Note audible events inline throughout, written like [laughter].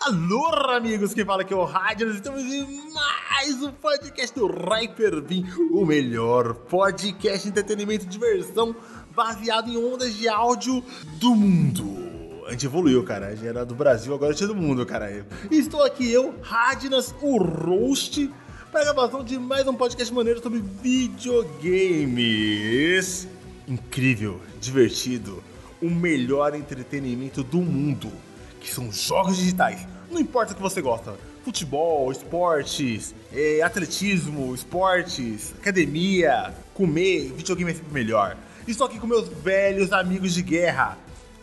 Alô, amigos, quem fala aqui é o Rádio, estamos em mais um podcast do Hyperbin, o melhor podcast de entretenimento e diversão baseado em ondas de áudio do mundo. A gente evoluiu, cara. A gente era do Brasil, agora é do mundo, cara. Estou aqui eu, Radnas, o Roast, para a gravação de mais um podcast maneiro sobre videogames. Incrível, divertido, o melhor entretenimento do mundo, que são jogos digitais. Não importa o que você gosta. Futebol, esportes, eh, atletismo, esportes, academia, comer, videogame é sempre melhor. Estou aqui com meus velhos amigos de guerra.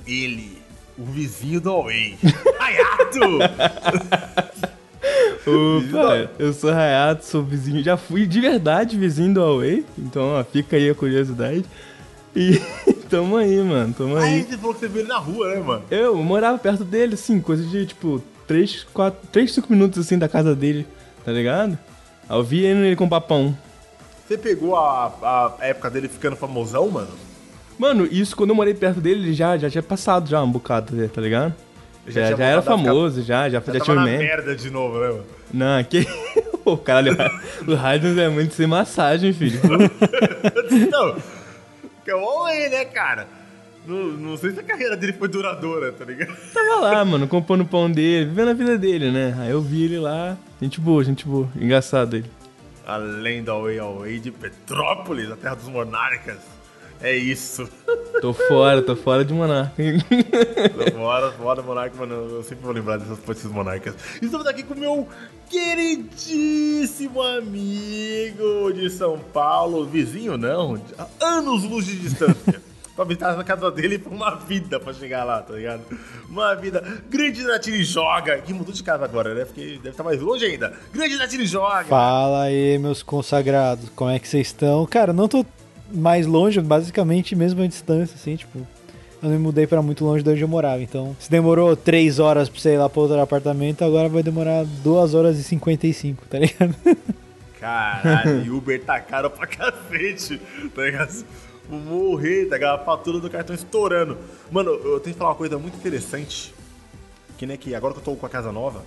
Ele, o vizinho do Away, [laughs] Hayato! Opa, eu sou Hayato, sou vizinho, já fui de verdade vizinho do Huawei, então ó, fica aí a curiosidade. E [laughs] tamo aí, mano, tamo Aí aí. você falou que você viu ele na rua, né, mano? Eu morava perto dele, assim, coisa de tipo 3, 4, 3, 5 minutos assim da casa dele, tá ligado? Aí eu vi ele com papão. Você pegou a, a época dele ficando famosão, mano? Mano, isso quando eu morei perto dele, ele já, já tinha passado já um bocado, tá ligado? Já Já, já, era a ficar- famoso, já, já, já, Já tinha um merda de novo, né, mano? Não, que. Pô, caralho, o Raiden é muito sem massagem, filho. [laughs] Então, que é o Away, né, cara? Não, não sei se a carreira dele foi duradoura, tá ligado? Tava lá, mano, comprando o pão dele, vivendo a vida dele, né? Aí eu vi ele lá, gente boa, gente boa, engraçado ele. Além do Away Away de Petrópolis, a terra dos monarcas. É isso. [laughs] Tô fora, tô fora de monarca. Fora, fora monarca, mano. Eu sempre vou lembrar dessas desses monarcas. Estamos aqui com o meu queridíssimo amigo de São Paulo. Vizinho, não. Anos luz de distância. [laughs] pra visitar na casa dele foi uma vida pra chegar lá, tá ligado? Uma vida. Grande Natiri joga. Que mudou de casa agora, né? Porque deve estar mais longe ainda. Grande Natiri joga. Fala aí, meus consagrados, como é que vocês estão? Cara, não tô mais longe, basicamente mesma distância, assim, tipo. Eu não me mudei pra muito longe de onde eu morava, então. Se demorou 3 horas pra você ir lá pro outro apartamento, agora vai demorar 2 horas e 55, tá ligado? [laughs] Caralho, e Uber tá caro pra cacete, tá ligado? Vou morrer, tá ligado? A fatura do cartão estourando. Mano, eu tenho que falar uma coisa muito interessante. Que nem que agora que eu tô com a casa nova,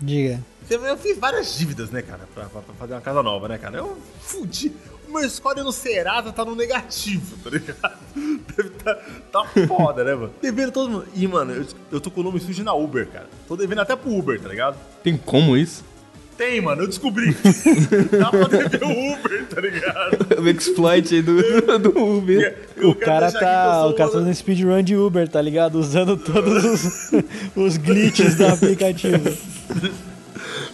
Diga. eu fiz várias dívidas, né, cara, pra, pra- pra fazer uma casa nova, né, cara? Eu fudi. O meu score no Serasa tá no negativo, tá ligado? [laughs] Deve tá, tá foda, né, mano? Devendo todo mundo. E, mano, eu, eu tô com o nome sujo na Uber, cara. Tô devendo até pro Uber, tá ligado? Tem como isso? Tem, mano, eu descobri. [laughs] Dá pra dever o Uber, tá ligado? [laughs] O exploit aí do, do Uber. Eu O cara deixar aqui que eu tá. O cara tá fazendo speedrun de Uber, tá ligado? Usando todos os, os glitches do aplicativo.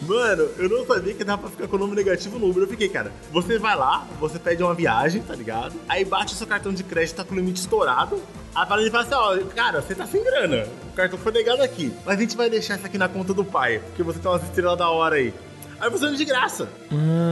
Mano, eu não sabia que dava pra ficar com o nome negativo no Uber. Eu fiquei, cara, você vai lá, você pede uma viagem, tá ligado? Aí bate o seu cartão de crédito, tá com o limite estourado. Aí fala ele fala assim, ó, cara, você tá sem grana. O cartão foi negado aqui. Mas a gente vai deixar isso aqui na conta do pai, porque você tem umas estrelas da hora aí. Aí você anda de graça.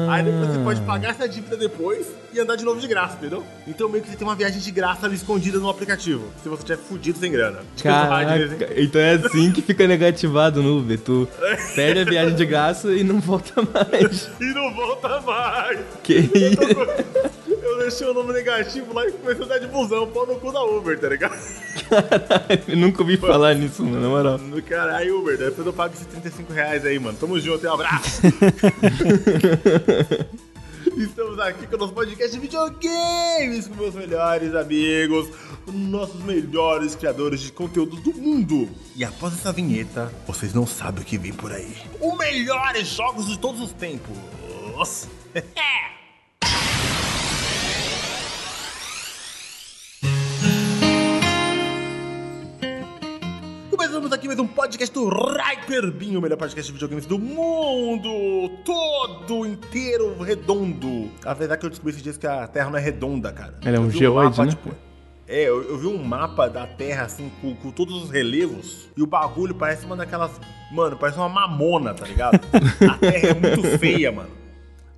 Aí depois você pode pagar essa dívida depois e andar de novo de graça, entendeu? Então meio que você tem uma viagem de graça ali escondida no aplicativo. Se você tiver fudido sem grana. Caraca, então é assim que fica negativado no Uber. Tu perde a viagem de graça e não volta mais. [laughs] E não volta mais. Que isso? Eu deixei o nome negativo lá e comecei a andar de busão, pau no cu da Uber, tá ligado? Eu nunca ouvi falar nisso, mano, na moral. No caralho, Uber, depois eu pago esses 35 reais aí, mano. Tamo junto, um abraço. [laughs] Estamos aqui com o nosso podcast de videogames com meus melhores amigos, nossos melhores criadores de conteúdo do mundo. E após essa vinheta, vocês não sabem o que vem por aí. Os melhores jogos de todos os tempos. [laughs] aqui mais um podcast do Hyperbin, o melhor podcast de videogames do mundo todo inteiro redondo. A verdade é que eu descobri esses dias que a Terra não é redonda, cara. Ela é um geoide, né? é, eu, eu vi um mapa da Terra assim com, com todos os relevos e o bagulho parece uma daquelas, mano, parece uma mamona, tá ligado? a Terra é muito [laughs] feia, mano.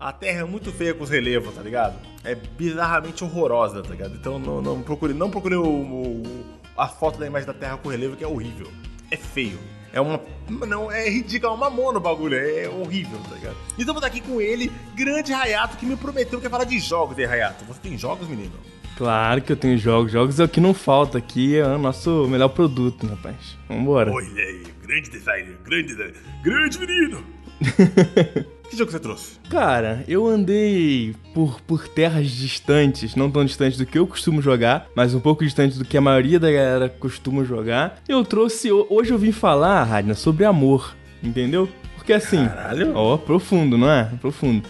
A Terra é muito feia com os relevos, tá ligado? É bizarramente horrorosa, tá ligado? Então não, não procure, não procure o, o- a foto da imagem da Terra com relevo que é horrível. É feio. É uma. Não, é ridículo, é uma mono o bagulho. É horrível, tá ligado? E estamos aqui com ele, grande Rayato, que me prometeu que ia falar de jogos, hein, Rayato? Você tem jogos, menino? Claro que eu tenho jogos. Jogos é o que não falta aqui, é o nosso melhor produto, rapaz. Vambora. Olha aí, grande designer, grande designer, grande menino! [laughs] que jogo você trouxe? Cara, eu andei por, por terras distantes, não tão distantes do que eu costumo jogar, mas um pouco distantes do que a maioria da galera costuma jogar. Eu trouxe. Hoje eu vim falar, Radna, sobre amor, entendeu? Porque assim. Caralho. Ó, profundo, não é? Profundo.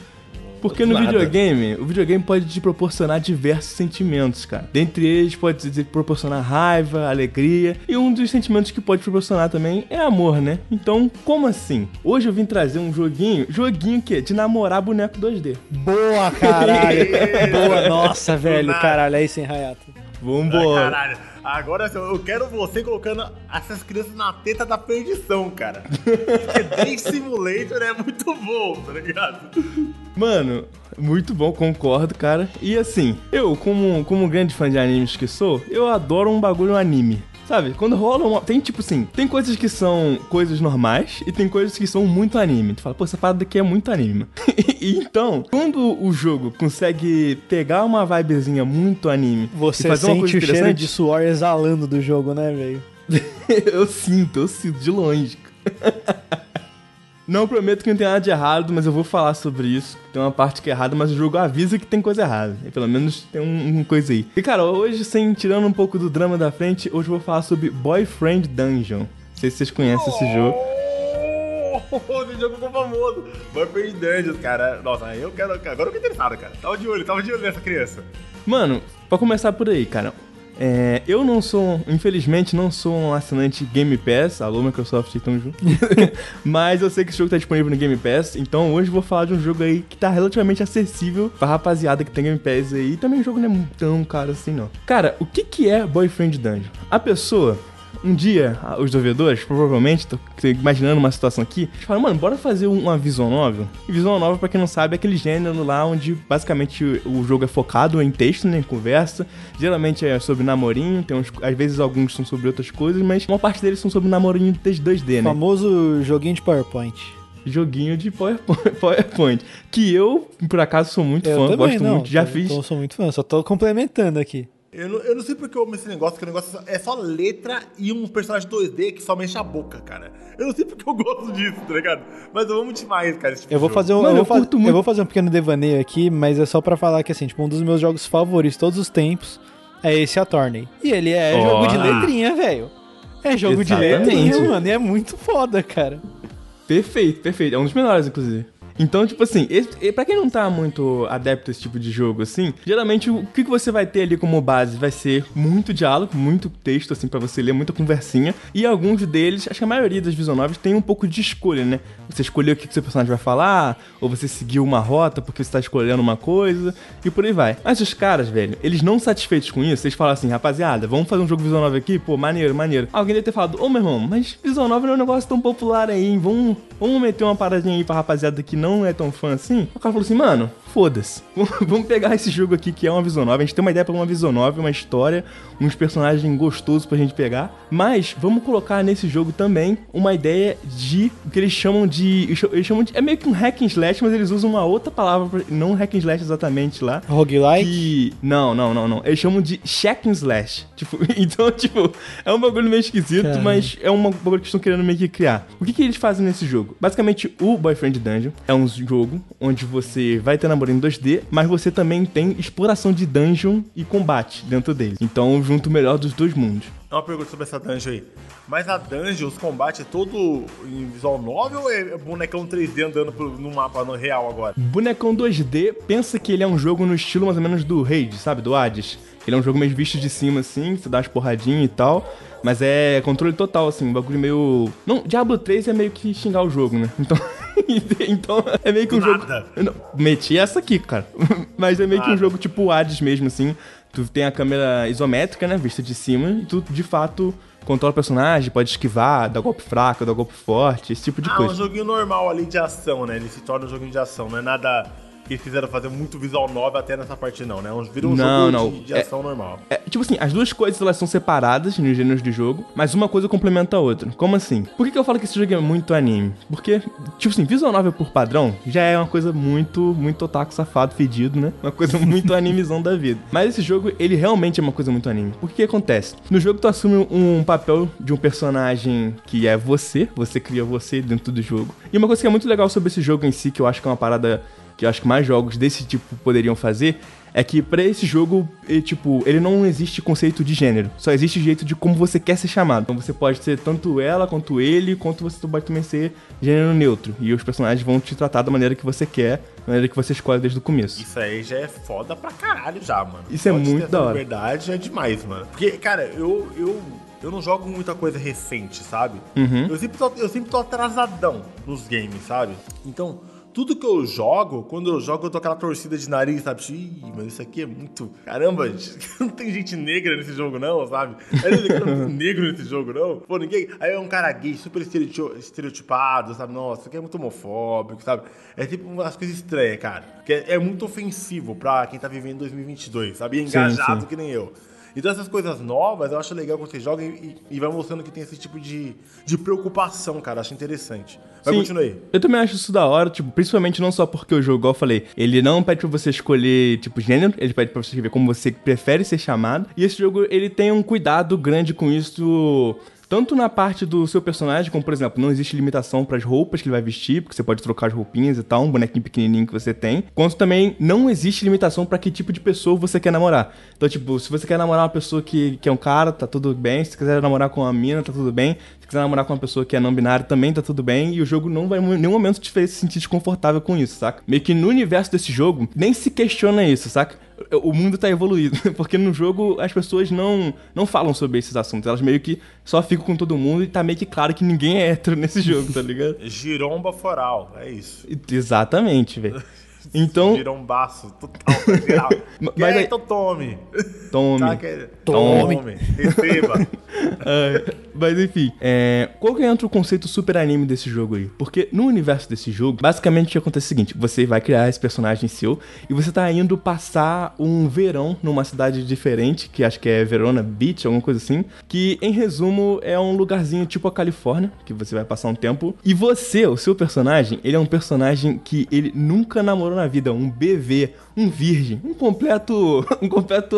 Porque no Nada. videogame, o videogame pode te proporcionar diversos sentimentos, cara. Dentre eles, pode te proporcionar raiva, alegria, e um dos sentimentos que pode proporcionar também é amor, né? Então, como assim? Hoje eu vim trazer um joguinho, joguinho que de namorar boneco 2D. Boa, caralho. [laughs] Boa, nossa, velho, caralho, aí sem Hayato. Ai, Vambora. caralho. Agora assim, eu quero você colocando essas crianças na teta da perdição, cara. [laughs] Porque Day Simulator é muito bom, tá ligado? Mano, muito bom, concordo, cara. E assim, eu, como, como grande fã de animes que sou, eu adoro um bagulho anime. Sabe, quando rola uma. Tem tipo assim, tem coisas que são coisas normais e tem coisas que são muito anime. Tu fala, pô, essa parada aqui é muito anime. [laughs] e então, quando o jogo consegue pegar uma vibezinha muito anime Você sente o cheiro de suor exalando do jogo, né, velho? [laughs] eu sinto, eu sinto de longe. [laughs] Não prometo que não tem nada de errado, mas eu vou falar sobre isso. Tem uma parte que é errada, mas o jogo avisa que tem coisa errada. E pelo menos tem um, um coisa aí. E cara, hoje, sem tirando um pouco do drama da frente, hoje eu vou falar sobre Boyfriend Dungeon. Não sei se vocês conhecem esse jogo. Oh, [laughs] esse jogo ficou famoso. Boyfriend Dungeons, cara. Nossa, eu quero. Agora eu fiquei interessado, cara. Tava de olho, tava de olho nessa criança. Mano, pra começar por aí, cara. É, eu não sou, infelizmente, não sou um assinante Game Pass. Alô, Microsoft, tamo junto. [laughs] Mas eu sei que esse jogo tá disponível no Game Pass. Então hoje eu vou falar de um jogo aí que tá relativamente acessível pra rapaziada que tem Game Pass aí. E também o jogo não é tão caro assim, não. Cara, o que que é Boyfriend Dungeon? A pessoa um dia, ah, os desenvolvedores, provavelmente, tô imaginando uma situação aqui, eles falam, mano, bora fazer uma visual novel. E visual novel, pra quem não sabe, é aquele gênero lá onde basicamente o jogo é focado em texto, né, em conversa. Geralmente é sobre namorinho, tem uns, às vezes alguns são sobre outras coisas, mas uma parte deles são sobre namorinho 2D, né? Famoso joguinho de PowerPoint. Joguinho de PowerPoint, [laughs] PowerPoint, que eu, por acaso, sou muito Eu fã, também, gosto não. muito, já Eu fiz. Então, sou muito fã, só tô complementando aqui. Eu não, eu não sei porque eu amo esse negócio, porque o negócio é só letra e um personagem 2D que só mexe a boca, cara. Eu não sei porque eu gosto disso, tá ligado? Mas eu amo demais, cara, esse tipo Eu vou de fazer um, Mano, eu vou eu curto eu muito. vou fazer um pequeno devaneio aqui, mas é só pra falar que assim, tipo, um dos meus jogos favoritos de todos os tempos é esse Attorney. E ele é Ó. jogo de letrinha, velho. É jogo de Exatamente. letrinha, mano, e é muito foda, cara. Perfeito, perfeito. É um dos melhores, inclusive. Então, tipo assim, e pra quem não tá muito adepto a esse tipo de jogo, assim, geralmente o que, que você vai ter ali como base vai ser muito diálogo, muito texto, assim, pra você ler, muita conversinha. E alguns deles, acho que a maioria das visual novels tem um pouco de escolha, né? Você escolher o que, que seu personagem vai falar, ou você seguir uma rota porque você tá escolhendo uma coisa, e por aí vai. Mas os caras, velho, eles não satisfeitos com isso, eles falam assim, rapaziada, vamos fazer um jogo visual novel aqui? Pô, maneiro, maneiro. Alguém deve ter falado, ô meu irmão, mas visual novel não é um negócio tão popular aí, hein? Vamos, vamos meter uma paradinha aí pra rapaziada que não é tão fã assim? O cara falou assim, mano, foda-se. [laughs] Vamos pegar esse jogo aqui que é uma visual novel. A gente tem uma ideia pra uma visual novel, uma história, uns personagens gostosos pra gente pegar. Mas vamos colocar nesse jogo também uma ideia de o que eles chamam de. Eles chamam de. É meio que um hack and slash, mas eles usam uma outra palavra, não hack and slash exatamente lá. Roguelike. Que. Não, não, não, não. Eles chamam de check and slash. [laughs] Tipo, então, tipo, é um bagulho meio esquisito, Caramba. mas é um bagulho que estão querendo meio que criar. O que, que eles fazem nesse jogo? Basicamente, o Boyfriend Dungeon é um jogo onde você vai ter namoro em 2D, mas você também tem exploração de dungeon e combate dentro dele. Então, junto o melhor dos dois mundos. É uma pergunta sobre essa dungeon aí. Mas a dungeon, os combates, é todo em visual novel ou é bonecão 3D andando pro- no mapa no real agora? Bonecão 2D, pensa que ele é um jogo no estilo mais ou menos do Raid, sabe? Do Hades. Ele é um jogo meio visto de cima, assim, você dá umas porradinhas e tal. Mas é controle total, assim, um bagulho meio. Não, Diablo 3 é meio que xingar o jogo, né? Então. [laughs] [laughs] então é meio que um jogo. Nada. Eu não- meti essa aqui, cara. [laughs] Mas é meio que um Nada. jogo tipo Hades mesmo, assim. Tu tem a câmera isométrica, né? Vista de cima, e tu de fato controla o personagem, pode esquivar, dar golpe fraco, dar golpe forte, esse tipo de Ah, coisa. um joguinho normal ali de ação, né? Ele se torna um joguinho de ação, não é nada eles fizeram fazer muito visual novel até nessa parte não, né? Vira um Não, jogo não. De, de É- ação normal. É, tipo assim, as duas coisas elas são separadas nos gêneros de jogo, mas uma coisa complementa a outra. Como assim? Por que, que eu falo que esse jogo é muito anime? Porque, tipo assim, visual novel por padrão já é uma coisa muito, muito otaku safado, fedido, né? Uma coisa [laughs] muito animizão da vida. Mas esse jogo, ele realmente é uma coisa muito anime. Por que que acontece? No jogo tu assume um papel de um personagem que é você, você cria você dentro do jogo. E uma coisa que é muito legal sobre esse jogo em si, que eu acho que é uma parada que eu acho que mais jogos desse tipo poderiam fazer, é que pra esse jogo, tipo, ele não existe conceito de gênero. Só existe jeito de como você quer ser chamado. Então você pode ser tanto ela, quanto ele, quanto você pode também ser gênero neutro. E os personagens vão te tratar da maneira que você quer, da maneira que você escolhe desde o começo. Isso aí já é foda pra caralho já, mano. Isso é Só de ter muito da hora. liberdade é demais, mano. Porque, cara, eu, eu, eu não jogo muita coisa recente, sabe? Uhum. Eu, sempre tô, eu sempre tô atrasadão nos games, sabe? Então, tudo que eu jogo, quando eu jogo, eu tô aquela torcida de nariz, sabe? Ih, mano, isso aqui é muito. Caramba, [laughs] não tem gente negra nesse jogo, não, sabe? É, Não tem [laughs] negro nesse jogo, não. Pô, ninguém. Aí é um cara gay, super estereotip- estereotipado, sabe? Nossa, isso aqui é muito homofóbico, sabe? É tipo umas coisas estranhas, cara. Que é, é muito ofensivo pra quem tá vivendo em 2022, sabe? E Sim, engajado sim. que nem eu. Então essas coisas novas, eu acho legal quando você joga e, e vai mostrando que tem esse tipo de, de preocupação, cara. Acho interessante. Vai, Sim, continua aí. Eu também acho isso da hora, tipo, principalmente não só porque o jogo, igual eu falei, ele não pede pra você escolher, tipo, gênero, ele pede pra você escrever como você prefere ser chamado. E esse jogo, ele tem um cuidado grande com isso. Tanto na parte do seu personagem, como por exemplo, não existe limitação pras roupas que ele vai vestir, porque você pode trocar as roupinhas e tal, um bonequinho pequenininho que você tem. Quanto também não existe limitação pra que tipo de pessoa você quer namorar. Então, tipo, se você quer namorar uma pessoa que, que é um cara, tá tudo bem. Se você quiser namorar com uma mina, tá tudo bem. Se quiser namorar com uma pessoa que é não binária, também tá tudo bem. E o jogo não vai em nenhum momento te fazer se sentir desconfortável com isso, saca? Meio que no universo desse jogo, nem se questiona isso, saca? O mundo tá evoluído, [laughs] porque no jogo as pessoas não, não falam sobre esses assuntos. Elas meio que só ficam com todo mundo e tá meio que claro que ninguém é hétero [laughs] nesse jogo, tá ligado? Giromba foral, é isso. Exatamente, velho. [laughs] Então, Girombaço, total, pra geral. [laughs] Mas Quer, aí- então tome. tome. Tá, quer- Tome. Receba. [laughs] É, mas enfim, é, qual que entra o conceito super anime desse jogo aí? Porque no universo desse jogo, basicamente o que acontece é o seguinte: você vai criar esse personagem seu e você tá indo passar um verão numa cidade diferente, que acho que é Verona Beach, alguma coisa assim. Que em resumo é um lugarzinho tipo a Califórnia, que você vai passar um tempo. E você, o seu personagem, ele é um personagem que ele nunca namorou na vida, um BV, um virgem, um completo. [laughs] Um completo.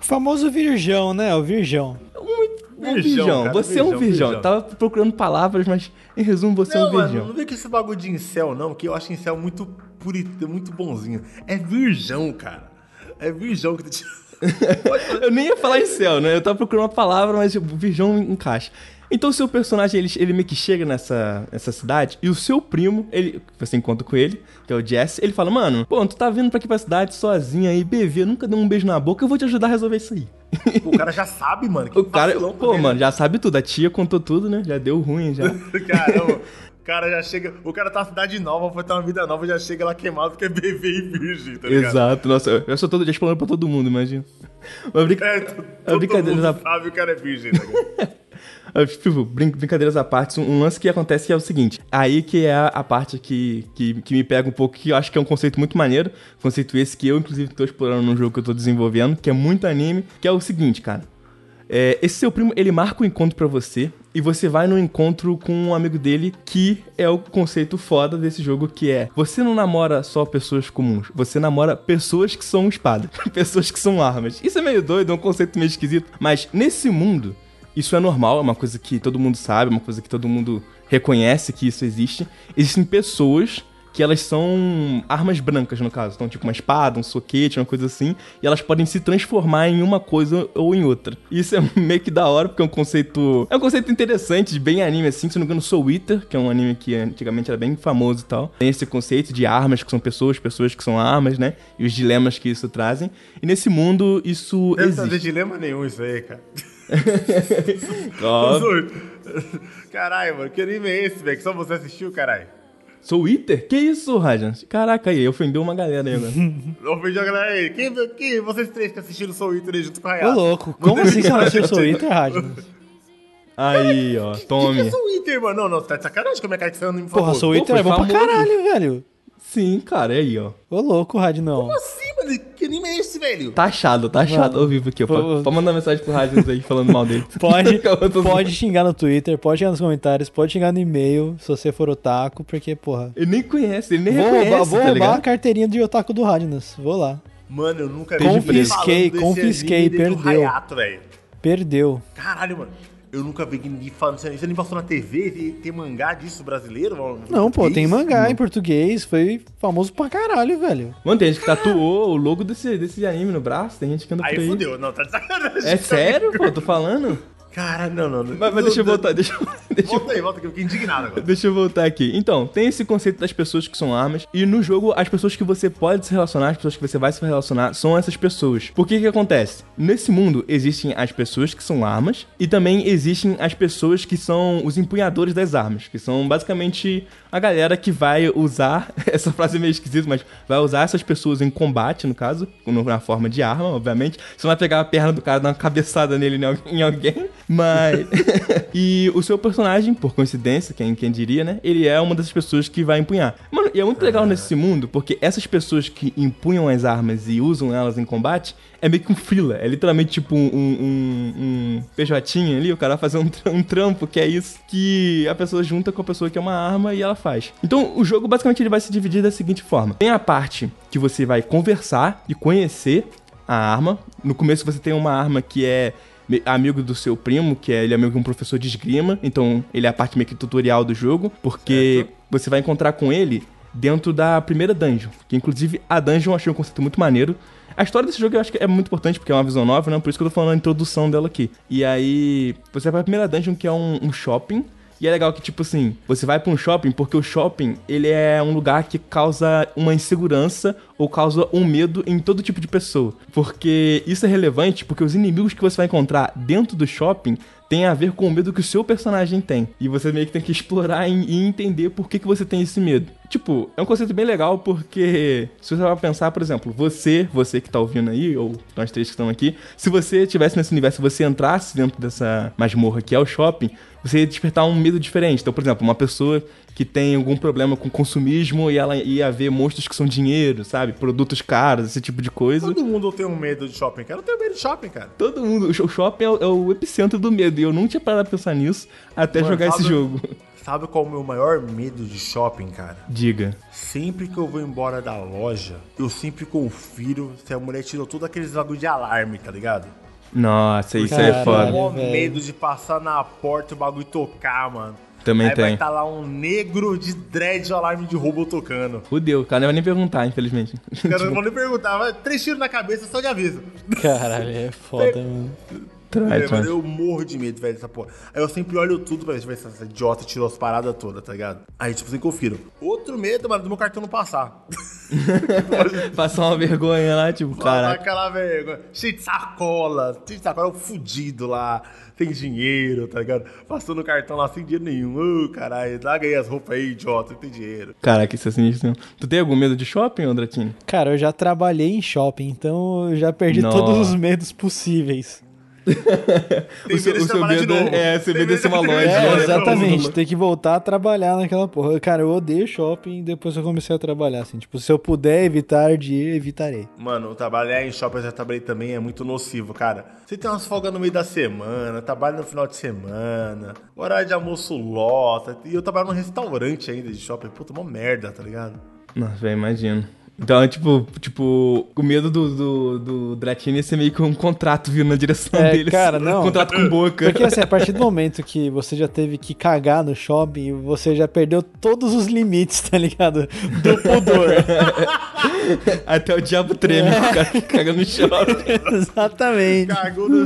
O famoso virgão, né? O virgão. Um Virgão, virgão, cara, você é um virgão, virgão. virgão. Tava procurando palavras, mas em resumo você é Não, um mano, virgão. não vem com esse bagulho de incel, não, que eu acho incel muito purito, muito bonzinho. É virgão, cara. É virgão que tu. [laughs] Eu nem ia falar em céu, né? Eu tava procurando uma palavra, mas tipo, virgão encaixa. Então o seu personagem, ele, ele meio que chega nessa, nessa cidade e o seu primo, ele, você encontra com ele, que é o Jesse, ele fala, mano, pô, tu tá vindo pra aqui pra cidade sozinha aí, BV, nunca deu um beijo na boca, eu vou te ajudar a resolver isso aí. O cara já sabe, mano. Que O cara, pô, mano, já sabe tudo, a tia contou tudo, né? Já deu ruim, já. [laughs] Caramba. O cara já chega. O cara tá na cidade nova, foi ter uma vida nova, já chega lá queimado porque é bebê e virgem, tá ligado? Exato, nossa, eu- sou todo dia explorando pra todo mundo, imagina. Mas brinca... É, a todo brincadeira mundo da sabe o cara é virgem, tá ligado? [laughs] Ah, Tipo, brin- brincadeiras à parte, um lance que acontece que é o seguinte, aí que é a, parte que, que, que me pega um pouco, que eu acho que é um conceito muito maneiro, conceito esse que eu, inclusive, tô explorando no jogo que eu tô desenvolvendo, que é muito anime, que é o seguinte, cara. É, esse seu primo, ele marca um encontro pra você, e você vai no encontro com um amigo dele, que é o conceito foda desse jogo, que é, você não namora só pessoas comuns, você namora pessoas que são espada, [laughs] pessoas que são armas. Isso é meio doido, é um conceito meio esquisito, mas nesse mundo, isso é normal, é uma coisa que todo mundo sabe, é uma coisa que todo mundo reconhece que isso existe. Existem pessoas que elas são armas brancas, no caso. Então, tipo, uma espada, um soquete, uma coisa assim. E elas podem se transformar em uma coisa ou em outra. Isso é [laughs] meio que da hora, porque é um conceito... É um conceito interessante, bem anime, assim. Se não me engano, Soul Eater, que é um anime que antigamente era bem famoso e tal. Tem esse conceito de armas que são pessoas, pessoas que são armas, né? E os dilemas que isso trazem. E nesse mundo, isso Deve existe. fazer dilema nenhum isso aí, cara. [laughs] [laughs] [laughs] Caralho, mano, que anime é esse, velho? Que só você assistiu, caralho? Soul Eater? Que isso, Rajan? Caraca, aí, ofendeu uma galera aí agora. [laughs] Ofendi a galera aí. Quem, quem, vocês três que assistiram Soul Eater aí junto com a Ô, Hayato? louco. Como assim você não assistiu o Twitter, Rádio? Aí, ó, Que que tome. é Soul Eater, mano? Não, não, você tá de sacanagem com a minha cara que você é um anime Porra, Eater foi é bom pra caralho, velho. Sim, cara, é aí, ó. Ô, louco, Rádio não. Como assim, mano? Que anime é esse, velho? Tá achado, tá achado ao vivo aqui. ó. Pode, pode mandar mensagem pro Rádio aí falando mal dele. [laughs] [laughs] Pode, pode xingar no Twitter, pode xingar nos comentários, pode xingar no e-mail, se você for otaku, porque, porra. Ele nem conhece, ele nem Vou reconhece, roubar, vou tá roubar a carteirinha de otaku do Radnas. Vou lá. Mano, eu nunca vi Confisquei, confisquei, perdeu. Hayato. Perdeu. Caralho, mano. Eu nunca vi ninguém falando isso. Você nem passou na TV? Tem, tem mangá disso brasileiro? Não, pô, tem mangá em português, foi famoso pra caralho, velho. Mano, tem gente que tatuou o logo desse, desse anime no braço, tem gente que anda por Aí aí. fudeu. Não, tá de sacanagem. É sério, pô, tô falando? Cara, não, não. Mas, mas deixa eu voltar, deixa eu, [laughs] deixa Volta aí, volta aqui. Eu fiquei indignado agora. Deixa eu voltar aqui. Então, tem esse conceito das pessoas que são armas. E no jogo, as pessoas que você pode se relacionar, as pessoas que você vai se relacionar, são essas pessoas. Por que que acontece? Nesse mundo, existem as pessoas que são armas. E também existem as pessoas que são os empunhadores das armas. Que são basicamente a galera que vai usar... [laughs] Essa frase é meio esquisita, mas vai usar essas pessoas em combate, no caso. Na forma de arma, obviamente. Você não vai pegar a perna do cara e dar uma cabeçada nele em alguém. Mas... [laughs] e o seu personagem, por coincidência, quem, quem diria, né? Ele é uma dessas pessoas que vai empunhar. Mano, e é muito legal nesse mundo, porque essas pessoas que empunham as armas e usam elas em combate, é meio que um frila. É literalmente tipo um, um, um, PJ ali, o cara fazer um, um trampo, que é isso que a pessoa junta com a pessoa que é uma arma e ela faz. Então, o jogo, basicamente, ele vai se dividir da seguinte forma. Tem a parte que você vai conversar e conhecer a arma. No começo você tem uma arma que é amigo do seu primo, que é ele é amigo de um professor de esgrima, então ele é a parte meio que tutorial do jogo, porque você vai encontrar com ele dentro da primeira dungeon, que inclusive a dungeon eu achei um conceito muito maneiro. A história desse jogo eu acho que é muito importante, porque é uma visão nova, né? Por isso que eu tô falando a introdução dela aqui. E aí, você vai pra primeira dungeon, que é um, um shopping, e é legal que, tipo assim, você vai pra um shopping porque o shopping, ele é um lugar que causa uma insegurança ou causa um medo em todo tipo de pessoa. Porque isso é relevante porque os inimigos que você vai encontrar dentro do shopping tem a ver com o medo que o seu personagem tem. E você meio que tem que explorar e entender por que, que você tem esse medo. Tipo, é um conceito bem legal porque se você vai pensar, por exemplo, você, você que tá ouvindo aí, ou nós três que estão aqui, se você estivesse nesse universo, você entrasse dentro dessa masmorra que é o shopping, você ia despertar um medo diferente. Então, por exemplo, uma pessoa que tem algum problema com consumismo e ela ia ver monstros que são dinheiro, sabe? Produtos caros, esse tipo de coisa. Todo mundo tem um medo de shopping, cara. Eu tenho medo de shopping, cara. Todo mundo, o shopping é o, é o epicentro do medo. E eu não tinha parado pra pensar nisso até Mano, jogar esse sabe- jogo. Sabe qual é o meu maior medo de shopping, cara? Diga. Sempre que eu vou embora da loja, eu sempre confiro se a mulher tirou todos aqueles bagulho de alarme, tá ligado? Nossa, isso Caralho. é Eu foda. tenho mó velho. medo de passar na porta e o bagulho tocar, mano. Também Aí vai tem. estar lá um negro de dread alarme de roubo tocando. Fudeu, o cara não vai nem perguntar, infelizmente. Cara, eu não vou [laughs] nem perguntar, vai três tiros na cabeça só de aviso. Caralho, é foda, mano. Traz, É, mano, eu morro de medo, velho, dessa porra. Aí eu sempre olho tudo pra ver se essa idiota tirou as paradas todas, tá ligado? Aí, tipo, assim, confiro. Outro medo, mano, do meu cartão não passar. [laughs] Passar uma vergonha lá, tipo, caraca. aquela vergonha. Cheio de sacola, cheio de sacola, fudido lá, sem dinheiro, tá ligado? Passando o cartão lá sem dinheiro nenhum. Ô, caralho, larga aí as roupas aí, idiota, não tem dinheiro. Caraca, isso é sinistro. Tu tem algum medo de shopping, Andratini? Cara, eu já trabalhei em shopping, então eu já perdi Nossa. todos os medos possíveis. Tem O seu- o seu medo é- você Tem medo ser uma loja, É, exatamente. Tem que voltar a trabalhar naquela porra. Cara, eu odeio shopping depois que eu comecei a trabalhar, assim. Tipo, se eu puder evitar de ir, evitarei. Mano, trabalhar em shopping, eu já trabalhei também, é muito nocivo, cara. Você tem umas folgas no meio da semana, trabalha no final de semana, horário de almoço lota, e eu trabalho num restaurante ainda de shopping. Puta, uma merda, tá ligado? Nossa, velho, imagino. Então, tipo, tipo, o medo do, do, do Dratini é ser meio que um contrato vindo na direção É, dele. cara, não. contrato com boca. Porque assim, a partir do momento que você já teve que cagar no shopping, você já perdeu todos os limites, tá ligado? Do pudor. [laughs] Até o diabo treme, É. o cara que caga no shopping. [laughs] Exatamente. Cagou no.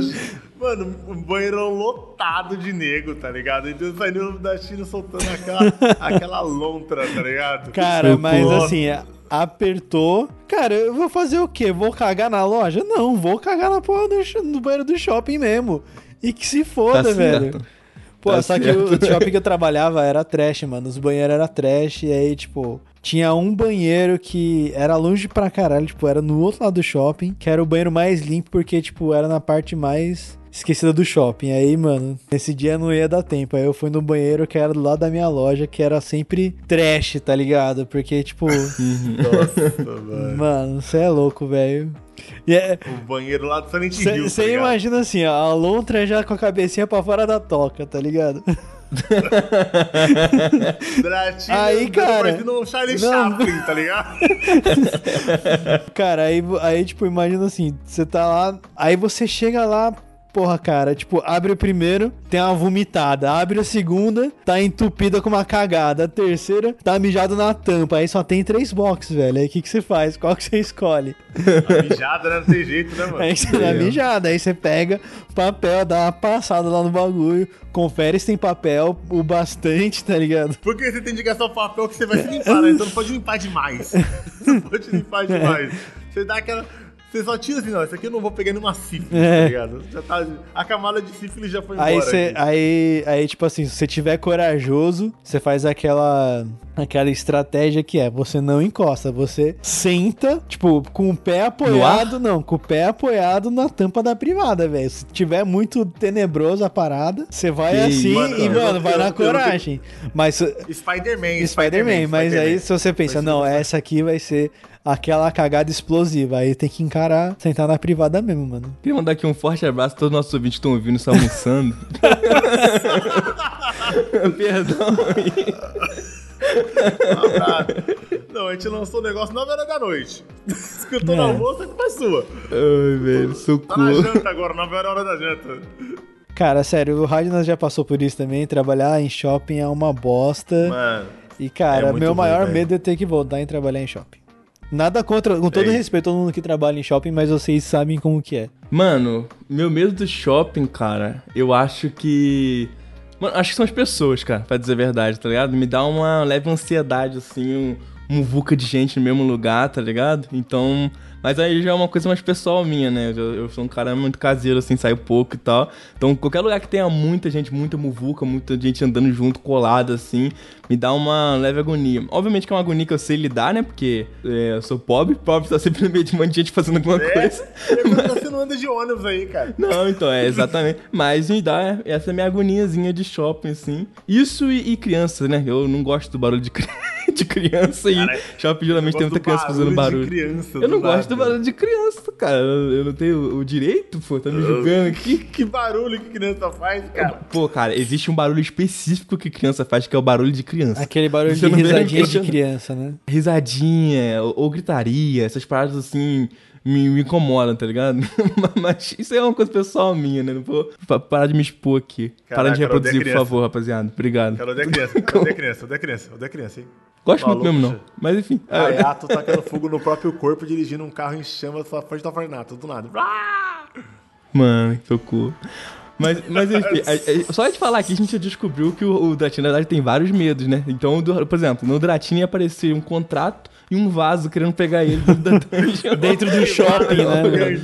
Mano, um banheirão lotado de nego, tá ligado? Então saindo da China soltando aquela, aquela lontra, tá ligado? Cara, mas assim, apertou. Cara, eu vou fazer o quê? Vou cagar na loja? Não, vou cagar na porra do, no banheiro do shopping mesmo. E que se foda, Tá velho. Pô, Tá só que certo. o shopping que eu trabalhava era trash, mano. Os banheiros eram trash. E aí, tipo, tinha um banheiro que era longe pra caralho, tipo, era no outro lado do shopping, que era o banheiro mais limpo, porque, tipo, era na parte mais esquecida do shopping. Aí, mano, nesse dia não ia dar tempo. Aí eu fui no banheiro que era do lado da minha loja, que era sempre trash, tá ligado? Porque, tipo. [laughs] Nossa, [laughs] mano. mano, você é louco, velho. E é- O banheiro lá do Silent Hill. Você tá imagina assim, ó, a lontra já com a cabecinha pra fora da toca, tá ligado? [laughs] Aí, cara, Imagina um Charlie não. Chaplin, tá ligado? Cara, aí, aí, tipo, imagina assim, você tá lá, aí você chega lá, porra, cara, tipo, abre o primeiro, tem uma vomitada, abre a segunda, tá entupida com uma cagada, a terceira, tá mijado na tampa, aí só tem três boxes, velho, aí o que que você faz? Qual que você escolhe? A mijada, né? Não tem jeito, né, mano? Aí você dá mijada, aí você pega papel, dá uma passada lá no bagulho, confere se tem papel, o bastante, tá ligado? Porque você tem de gastar o papel que você vai se limpar, né? Então não pode limpar demais. [laughs] Não pode limpar demais. Você dá aquela. Você só tira assim, não, isso aqui eu não vou pegar numa sífilis, É. tá ligado? Já tá, a camada de sífilis já foi embora. Aí você, aqui. aí, aí, tipo assim, se você tiver corajoso, você faz aquela aquela estratégia que é, você não encosta, você senta, tipo, com o pé apoiado, não, com o pé apoiado na tampa da privada, velho. Se tiver muito tenebroso a parada, você vai assim Mano, e, mano, não- vai na coragem. Mas Spider-Man. Spider-Man, mas aí se você pensa, não, essa aqui vai ser aquela cagada explosiva, aí tem que encarar, sentar na privada mesmo, mano. Queria mandar aqui um forte abraço a todos os nossos ouvintes que estão ouvindo, estão almoçando. [laughs] Perdão. Não, a gente lançou o negócio 9 horas da noite. Escutou É. no almoço, é culpa sua. Ai, velho, Tá na socorro. janta agora, 9 horas hora da janta. Cara, sério, o Radnas já passou por isso também. Trabalhar em shopping é uma bosta. Mano, e, cara, é meu ruim, maior velho. medo é ter que voltar em trabalhar em shopping. Nada contra, com todo Ei. respeito todo mundo que trabalha em shopping, mas vocês sabem como que é. Mano, meu medo do shopping, cara, eu acho que. Mano, acho que são as pessoas, cara, pra dizer a verdade, tá ligado? Me dá uma leve ansiedade, assim, um, um vulca de gente no mesmo lugar, tá ligado? Então. Mas aí já é uma coisa mais pessoal minha, né? Eu, eu sou um cara muito caseiro, assim, saio pouco e tal. Então, qualquer lugar que tenha muita gente, muita muvuca, muita gente andando junto, colada, assim, me dá uma leve agonia. Obviamente que é uma agonia que eu sei lidar, né? Porque é, eu sou pobre, pobre tá sempre no meio de um monte de gente fazendo alguma é. coisa. Pergunta se não anda de ônibus aí, cara. Não, então, é exatamente. Mas me dá essa minha agoniazinha de shopping, assim. Isso e, e criança, né? Eu não gosto do barulho de, cri- [laughs] de criança e Cara, shopping geralmente tem muita criança fazendo barulho. criança, Eu não gosto do barulho de criança, cara. Eu eu não tenho o direito, pô, tá me julgando aqui. Que barulho que criança faz, cara. Pô, cara, existe um barulho específico que criança faz, que é o barulho de criança. Aquele barulho de risadinha de criança, né? Risadinha ou, ou gritaria, essas paradas assim. Me, me incomodam, tá ligado? [laughs] Mas isso é uma coisa pessoal minha, né? Não vou pa- parar de me expor aqui. Para Caraca, de cara, eu reproduzir, por criança. favor, rapaziada. Obrigado. Cara, odeio criança. Odeio criança, odeio criança, odeio criança, hein? Gosto muito mesmo, não. Mas enfim. Gaiato tacando fogo no próprio corpo, dirigindo um carro em chamas só frente da Fornato, do nada. Ah! Mano, que socorro. Mas, mas enfim, só de falar aqui, a gente já descobriu que o, o Dratini, na verdade, tem vários medos, né? Então, do- por exemplo, no Dratini ia aparecer um contrato e um vaso querendo pegar ele. Dentro [laughs] do [laughs] shopping, né?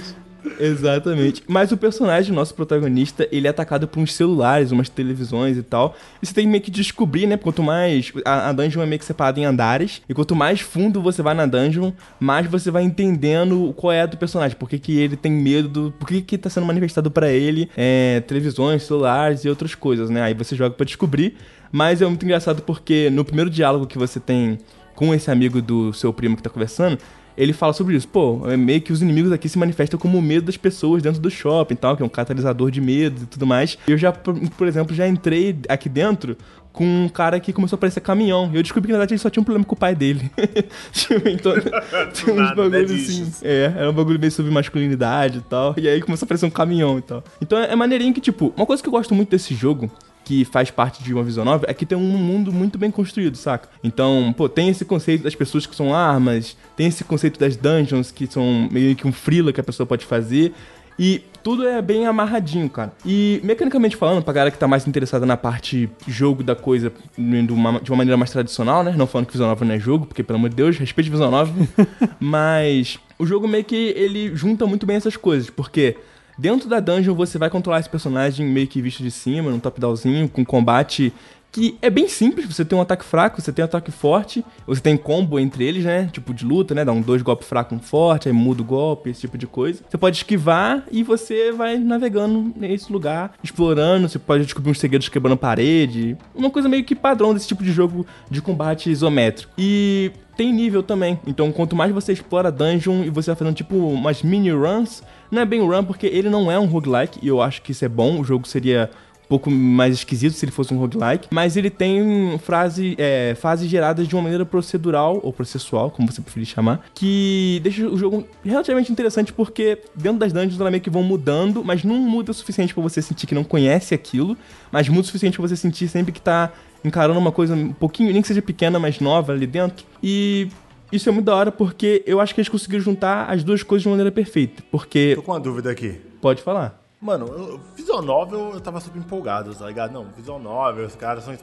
Exatamente. Mas o personagem, nosso protagonista, ele é atacado por uns celulares, umas televisões e tal. E você tem meio que descobrir, né? Quanto mais. A, a dungeon é meio que separada em andares. E quanto mais fundo você vai na dungeon, mais você vai entendendo qual é a do personagem. Por que, que ele tem medo do. Por que, que tá sendo manifestado pra ele é, televisões, celulares e outras coisas, né? Aí você joga pra descobrir. Mas é muito engraçado porque no primeiro diálogo que você tem com esse amigo do seu primo que tá conversando, ele fala sobre isso. Pô, é meio que os inimigos aqui se manifestam como o medo das pessoas dentro do shopping e tal, que é um catalisador de medo e tudo mais. Eu já, por exemplo, já entrei aqui dentro com um cara que começou a parecer caminhão. E eu descobri que, na verdade, ele só tinha um problema com o pai dele. [laughs] Tipo, então, [laughs] tem uns bagulhos assim. É, era um bagulho meio sobre masculinidade e tal. E aí começou a aparecer um caminhão e tal. Então é maneirinho que, tipo, uma coisa que eu gosto muito desse jogo que faz parte de uma visão nova é que tem um mundo muito bem construído, saca? Então, pô, tem esse conceito das pessoas que são armas, tem esse conceito das dungeons que são meio que um freela que a pessoa pode fazer. E tudo é bem amarradinho, cara. E mecanicamente falando, pra galera que tá mais interessada na parte jogo da coisa de uma, de uma maneira mais tradicional, né? Não falando que Visão Nova não é jogo, porque pelo amor de Deus, respeite Visão Nova. [laughs] Mas o jogo meio que ele junta muito bem essas coisas, porque dentro da dungeon você vai controlar esse personagem meio que visto de cima, num top-downzinho, com combate que é bem simples, você tem um ataque fraco, você tem um ataque forte, você tem combo entre eles, né? Tipo de luta, né? Dá um dois golpes fracos, um forte, aí muda o golpe, esse tipo de coisa. Você pode esquivar e você vai navegando nesse lugar, explorando, você pode descobrir uns segredos quebrando parede. Uma coisa meio que padrão desse tipo de jogo de combate isométrico. E tem nível também. Então, quanto mais você explora dungeon e você vai fazendo tipo umas mini runs, não é bem run porque ele não é um roguelike e eu acho que isso é bom. O jogo seria pouco mais esquisito se ele fosse um roguelike, mas ele tem frase, é, fases geradas de uma maneira procedural, ou processual, como você preferir chamar, que deixa o jogo relativamente interessante porque dentro das dungeons ela meio que vão mudando, mas não muda o suficiente para você sentir que não conhece aquilo, mas muda o suficiente pra você sentir sempre que tá encarando uma coisa um pouquinho, nem que seja pequena, mas nova ali dentro. E isso é muito da hora porque eu acho que eles conseguiram juntar as duas coisas de maneira perfeita. Porque. Tô com uma dúvida aqui. Pode falar. Mano, eu, Visual Novel eu tava super empolgado, tá ligado? Não, Visual Novel, os caras são.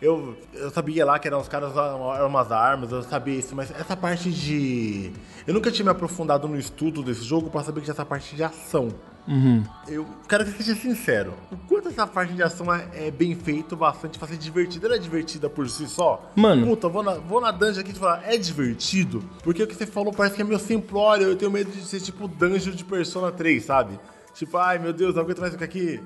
Eu, eu sabia lá que eram os caras eram umas armas, eu sabia isso, mas essa parte de. Eu nunca tinha me aprofundado no estudo desse jogo pra saber que tinha essa parte de ação. Uhum. Eu quero que seja sincero. O quanto essa parte de ação é, é bem feito, bastante, pra ser divertida. Ela é divertida por si só? Mano. Puta, vou na, vou na dungeon aqui e falar, é divertido? Porque o que você falou parece que é meio simplório. Eu tenho medo de ser tipo dungeon de Persona 3, sabe? Tipo, ai meu Deus, não aguento mais ficar aqui.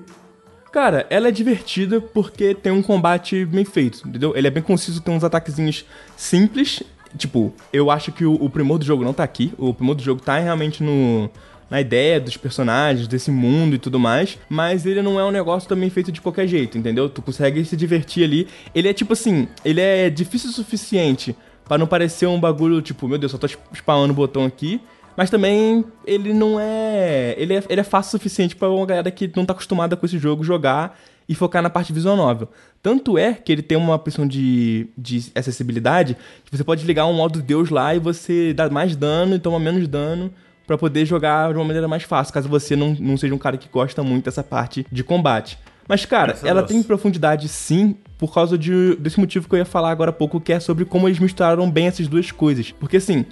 Cara, ela é divertida porque tem um combate bem feito, entendeu? Ele é bem conciso, tem uns ataquezinhos simples. Tipo, eu acho que o, o primor do jogo não tá aqui. O primor do jogo tá realmente no, na ideia dos personagens, desse mundo e tudo mais, mas ele não é um negócio também feito de qualquer jeito, entendeu? Tu consegue se divertir ali. Ele é tipo assim, ele é difícil o suficiente para não parecer um bagulho tipo, meu Deus, só tô spamando o botão aqui. Mas também ele não é. Ele é, ele é fácil o suficiente para uma galera que não tá acostumada com esse jogo jogar e focar na parte visual novel. Tanto é que ele tem uma opção de, de acessibilidade que você pode ligar um modo Deus lá e você dá mais dano e toma menos dano para poder jogar de uma maneira mais fácil, caso você não, não seja um cara que gosta muito dessa parte de combate. Mas, cara, ela tem profundidade sim, por causa de, desse motivo que eu ia falar agora há pouco, que é sobre como eles misturaram bem essas duas coisas. Porque, assim,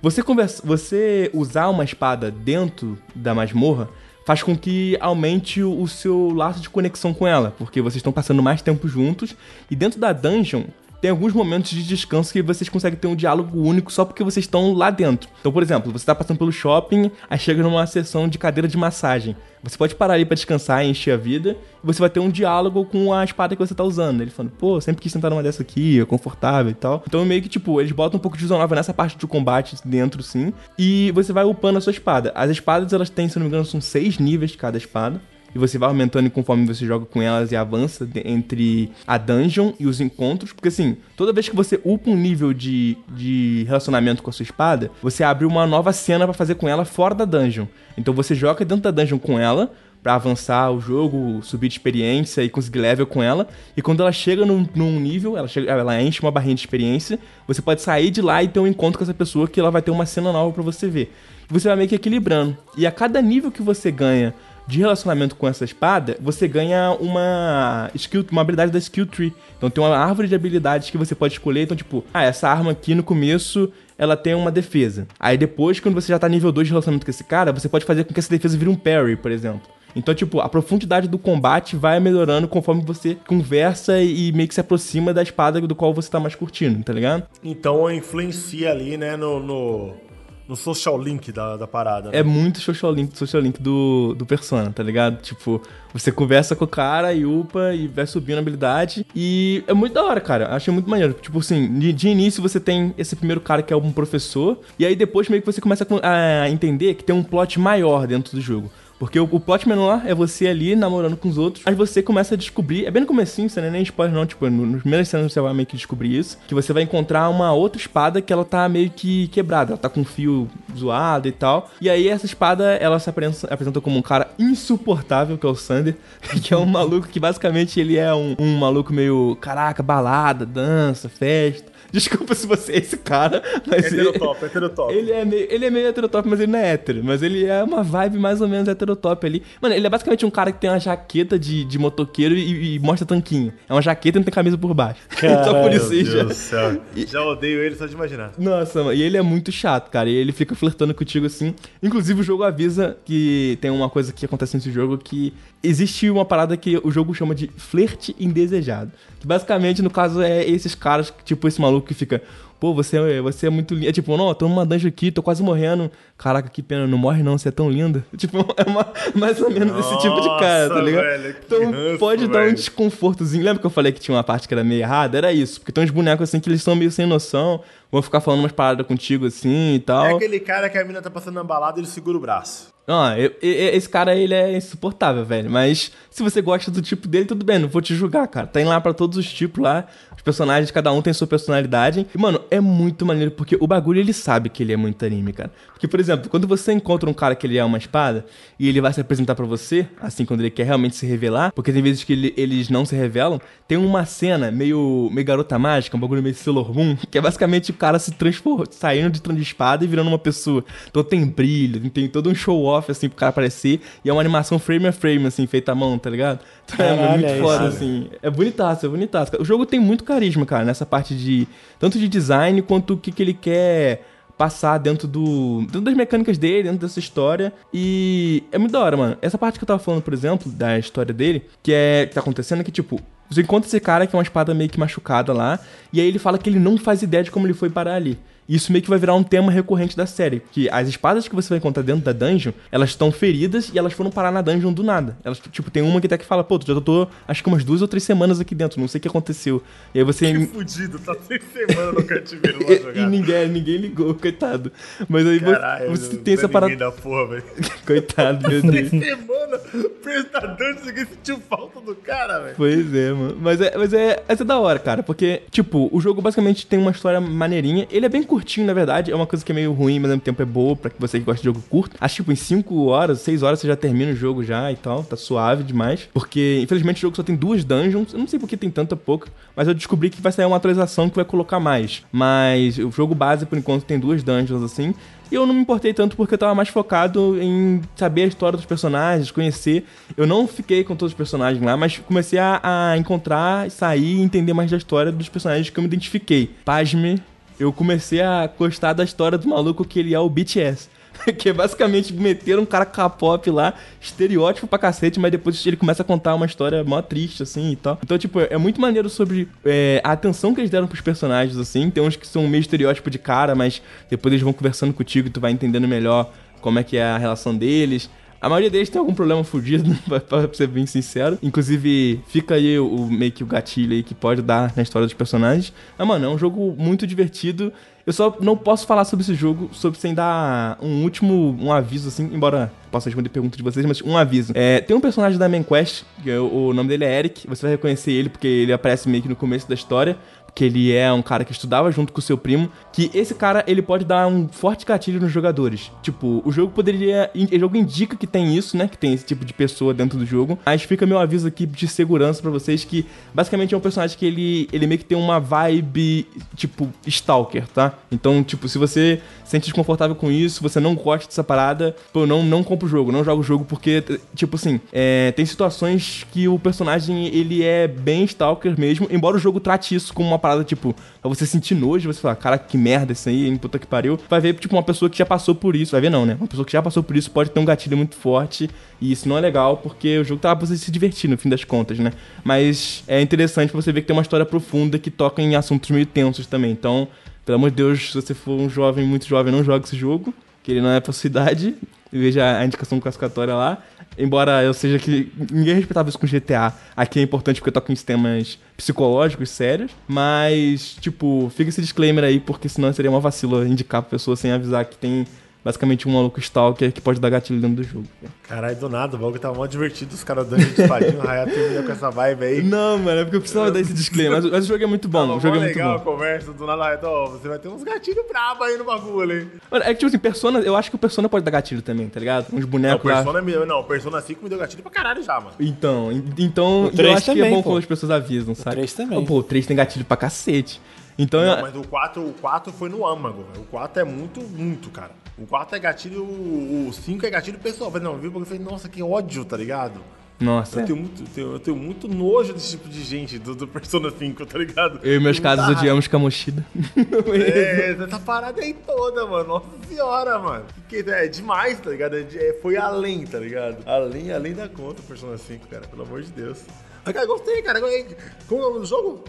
você, conversa, você usar uma espada dentro da masmorra faz com que aumente o seu laço de conexão com ela, porque vocês estão passando mais tempo juntos e dentro da dungeon tem alguns momentos de descanso que vocês conseguem ter um diálogo único só porque vocês estão lá dentro. Então, por exemplo, você está passando pelo shopping, aí chega numa sessão de cadeira de massagem. Você pode parar ali para descansar e encher a vida, e você vai ter um diálogo com a espada que você tá usando. Ele falando, pô, sempre quis sentar numa dessa aqui, é confortável e tal. Então, meio que, tipo, eles botam um pouco de isonável nessa parte do combate dentro, sim, e você vai upando a sua espada. As espadas, elas têm, se não me engano, são seis níveis de cada espada e você vai aumentando conforme você joga com elas e avança entre a dungeon e os encontros. Porque assim, toda vez que você upa um nível de, de relacionamento com a sua espada, você abre uma nova cena para fazer com ela fora da dungeon. Então você joga dentro da dungeon com ela para avançar o jogo, subir de experiência e conseguir level com ela. E quando ela chega num, num nível, ela, chega, ela enche uma barrinha de experiência, você pode sair de lá e ter um encontro com essa pessoa que ela vai ter uma cena nova para você ver. Você vai meio que equilibrando. E a cada nível que você ganha de relacionamento com essa espada, você ganha uma skill, uma habilidade da skill tree. Então tem uma árvore de habilidades que você pode escolher. Então, tipo, ah, essa arma aqui no começo ela tem uma defesa. Aí depois, quando você já tá nível 2 de relacionamento com esse cara, você pode fazer com que essa defesa vire um parry, por exemplo. Então, tipo, a profundidade do combate vai melhorando conforme você conversa e meio que se aproxima da espada do qual você tá mais curtindo, tá ligado? Então influencia ali, né, no, no no social link da, da parada. Né? É muito social link, social link do, do Persona, tá ligado? Tipo, você conversa com o cara e upa e vai subindo a habilidade. E é muito da hora, cara. Achei muito maneiro. Tipo assim, de, de, início você tem esse primeiro cara que é um professor. E aí depois meio que você começa a entender que tem um plot maior dentro do jogo. Porque o, o plot menor é você ali namorando com os outros, mas você começa a descobrir, é bem no comecinho, você não é nem spoiler não, tipo, nos primeiros cenas você vai meio que descobrir isso, que você vai encontrar uma outra espada que ela tá meio que quebrada, ela tá com um fio zoado e tal. E aí essa espada, ela se apresenta, apresenta como um cara insuportável, que é o Sander, [laughs] que é um maluco que basicamente ele é um, um maluco meio, caraca, balada, dança, festa Desculpa se você é esse cara, mas. Heterotop, heterotop. Ele é, meio, ele é meio heterotop, mas ele não é hétero. Mas ele é uma vibe mais ou menos heterotop ali. Mano, ele é basicamente um cara que tem uma jaqueta de, de motoqueiro e, e mostra tanquinho. É uma jaqueta e não tem camisa por baixo. [laughs] então por isso Meu Deus já. do céu. Já odeio ele só de imaginar. Nossa, mano, e ele é muito chato, cara. E ele fica flertando contigo assim. Inclusive, o jogo avisa que tem uma coisa que acontece nesse jogo que existe uma parada que o jogo chama de flerte indesejado. Que basicamente, no caso, é esses caras, tipo esse maluco que fica. Pô, você, é- você é muito linda. É tipo, não, tô numa dungeon aqui, tô quase morrendo. Caraca, que pena, não morre não, você é tão linda. [laughs] Tipo, é uma- mais ou menos esse tipo de cara, tá Nossa, ligado? velho, então ranço, pode dar um velho. desconfortozinho. Lembra que eu falei que tinha uma parte que era meio errada? Era isso. Porque tem uns bonecos assim que eles são meio sem noção, vão ficar falando umas paradas contigo assim e tal. É aquele cara que a mina tá passando na balada e ele segura o braço. Não, eu- eu- esse cara, ele é insuportável, velho. Mas se você gosta do tipo dele, tudo bem, não vou te julgar, cara. Tem lá pra todos os tipos lá. Os personagens, cada um tem sua personalidade. E, mano, é muito maneiro, porque o bagulho, ele sabe que ele é muito anime, cara. Porque, por exemplo, quando você encontra um cara que ele é uma espada, e ele vai se apresentar pra você, assim, quando ele quer realmente se revelar, porque tem vezes que ele- eles não se revelam, tem uma cena meio, meio garota mágica, um bagulho meio Sailor Moon, [laughs] que é basicamente o cara se transformando, saindo de, de espada e virando uma pessoa. Então tem brilho, tem todo um show-off, assim, pro cara aparecer, e é uma animação frame a frame, assim, feita à mão, tá ligado? Então é Caralho, muito é foda, isso. assim. É bonitaço, é bonitaço. O jogo tem muito carisma, cara, nessa parte de. Tanto de design quanto o que, que ele quer passar dentro do. dentro das mecânicas dele, dentro dessa história. E é muito da hora, mano. Essa parte que eu tava falando, por exemplo, da história dele, que é. que tá acontecendo é que, tipo. Você encontra esse cara que é uma espada meio que machucada lá, e aí ele fala que ele não faz ideia de como ele foi parar ali. Isso meio que vai virar um tema recorrente da série. Que as espadas que você vai encontrar dentro da dungeon, elas estão feridas e elas foram parar na dungeon do nada. Elas, tipo, tem uma que até que fala, pô, tu já tô, acho que umas duas ou três semanas aqui dentro, não sei o que aconteceu. E aí você. Que fudido, tá seis semanas no cativeiro [laughs] lá E, e ninguém, ninguém ligou, coitado. Mas aí Caralho, você não tem essa parada. da porra, velho. [laughs] Coitado, meu Deus. semanas prestador, ninguém sentiu falta do cara, velho. Pois é, mano. Mas é, mas é, essa é da hora, cara. Porque, tipo, o jogo basicamente tem uma história maneirinha. Ele é bem curtinho, na verdade. É uma coisa que é meio ruim, mas ao mesmo tempo é boa pra você que gosta de jogo curto. Acho que, tipo, em 5 horas, 6 horas você já termina o jogo já e tal. Tá suave demais. Porque, infelizmente, o jogo só tem duas dungeons. Eu não sei por que tem tanta pouca. Mas eu descobri que vai sair uma atualização que vai colocar mais. Mas o jogo base, por enquanto, tem duas dungeons assim. E eu não me importei tanto porque eu tava mais focado em saber a história dos personagens, conhecer. Eu não fiquei com todos os personagens lá, mas comecei a, a encontrar, sair e entender mais da história dos personagens que eu me identifiquei. Pasme, eu comecei a gostar da história do maluco que ele é o BTS. [laughs] que é basicamente meter um cara K-pop lá, estereótipo pra cacete, mas depois ele começa a contar uma história mó triste, assim, e tal. Então, tipo, é muito maneiro sobre é, a atenção que eles deram pros personagens, assim. Tem uns que são meio estereótipo de cara, mas depois eles vão conversando contigo e tu vai entendendo melhor como é que é a relação deles. A maioria deles tem algum problema fudido, [laughs] pra- ser bem sincero. Inclusive, fica aí o, meio que o gatilho aí que pode dar na história dos personagens. Mas, mano, é um jogo muito divertido. Eu só não posso falar sobre esse jogo sobre sem dar um último um aviso, assim, embora possa responder perguntas de vocês, mas um aviso. É, tem um personagem da Main Quest, que é o nome dele é Eric, você vai reconhecer ele porque ele aparece meio que no começo da história. Porque ele é um cara que estudava junto com seu primo. Que esse cara, ele pode dar um forte gatilho nos jogadores. Tipo, o jogo poderia. O jogo indica que tem isso, né? Que tem esse tipo de pessoa dentro do jogo. Mas fica meu aviso aqui de segurança pra vocês que basicamente é um personagem que ele, ele meio que tem uma vibe, tipo, Stalker, tá? Então, tipo, se você sente desconfortável com isso, você não gosta dessa parada, pô, não, não compra o jogo, não joga o jogo, porque, tipo assim, é, tem situações que o personagem, ele é bem Stalker mesmo, embora o jogo trate isso como uma parada, tipo, pra você sentir nojo, você falar, cara, que merda isso aí, hein, puta que pariu. Vai ver, tipo, uma pessoa que já passou por isso, vai ver não, né? Uma pessoa que já passou por isso pode ter um gatilho muito forte, e isso não é legal, porque o jogo tá pra você se divertir, no fim das contas, né? Mas é interessante você ver que tem uma história profunda que toca em assuntos meio tensos também, então... Pelo amor de Deus, se você for um jovem, muito jovem, não jogue esse jogo, que ele não é pra sua idade. [laughs] Veja a indicação classificatória lá. Embora eu seja que ninguém respeitava isso com GTA. Aqui é importante porque toca em sistemas psicológicos sérios. Mas, tipo, fica esse disclaimer aí, porque senão seria uma vacilo indicar pra pessoa sem avisar que tem basicamente um maluco stalker que pode dar gatilho dentro do jogo. Caralho, do nada, o bagulho tava mó divertido, os caras dando de espadinho, o Hayato termina com essa vibe aí. Não, mano, é porque eu precisava dar esse disclaimer. Mas, mas o jogo é muito bom, Tava o jogo é muito legal a bom. conversa, do nada o Hayato, ó, você vai ter uns gatilhos bravos aí no bagulho, hein? Mano, é que, tipo assim, Persona, eu acho que o Persona pode dar gatilho também, tá ligado? Uns Não, bonecos lá. Persona, me- não, Persona 5 me deu gatilho pra caralho já, mano. Então, en- então O eu acho que é também, bom pô. quando as pessoas avisam, sabe? três também. Pô, o 3 tem gatilho pra cacete. Então, Não, eu- mas o 4, o 4 foi no âmago. O 4 é muito, muito, cara. O 4 é gatilho, o 5 é gatilho pessoal. Falei, não, viu? Porque eu falei, nossa, que ódio, tá ligado? nossa. Eu tenho, muito, tenho- eu tenho muito nojo desse tipo de gente do, do Persona 5, tá ligado? Eu e meus casos raiva. odiamos Kamoshida. [laughs] É, essa parada aí toda, mano. Nossa senhora, mano. Que, que- é demais, tá ligado? É é- foi além, tá ligado? Além, além da conta, Persona 5, cara. Pelo amor de Deus. Mas, cara, gostei, cara. Gostei. Como é o nome do jogo?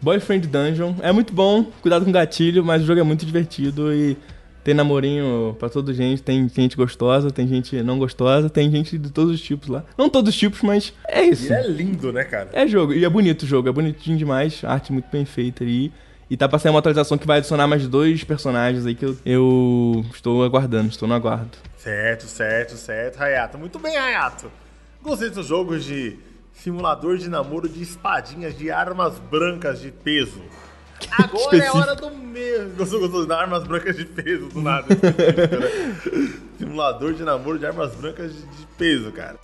Boyfriend Dungeon é muito bom, cuidado com o gatilho, mas o jogo é muito divertido e tem namorinho pra toda gente. Tem gente gostosa, tem gente não gostosa, tem gente de todos os tipos lá. Não todos os tipos, mas é isso. E é lindo, né, cara? É jogo, e é bonito o jogo, é bonitinho demais, arte muito bem feita aí. E tá pra sair uma atualização que vai adicionar mais dois personagens aí que eu, eu estou aguardando, estou no aguardo. Certo, certo, certo, Hayato. Muito bem, Hayato. Gostei dos jogos de simulador de namoro de espadinhas de armas brancas de peso. [laughs] Agora é hora do meu. Gostou, gostou de armas brancas de peso, do nada. [laughs] específico, né? Simulador de namoro de armas brancas de peso, cara.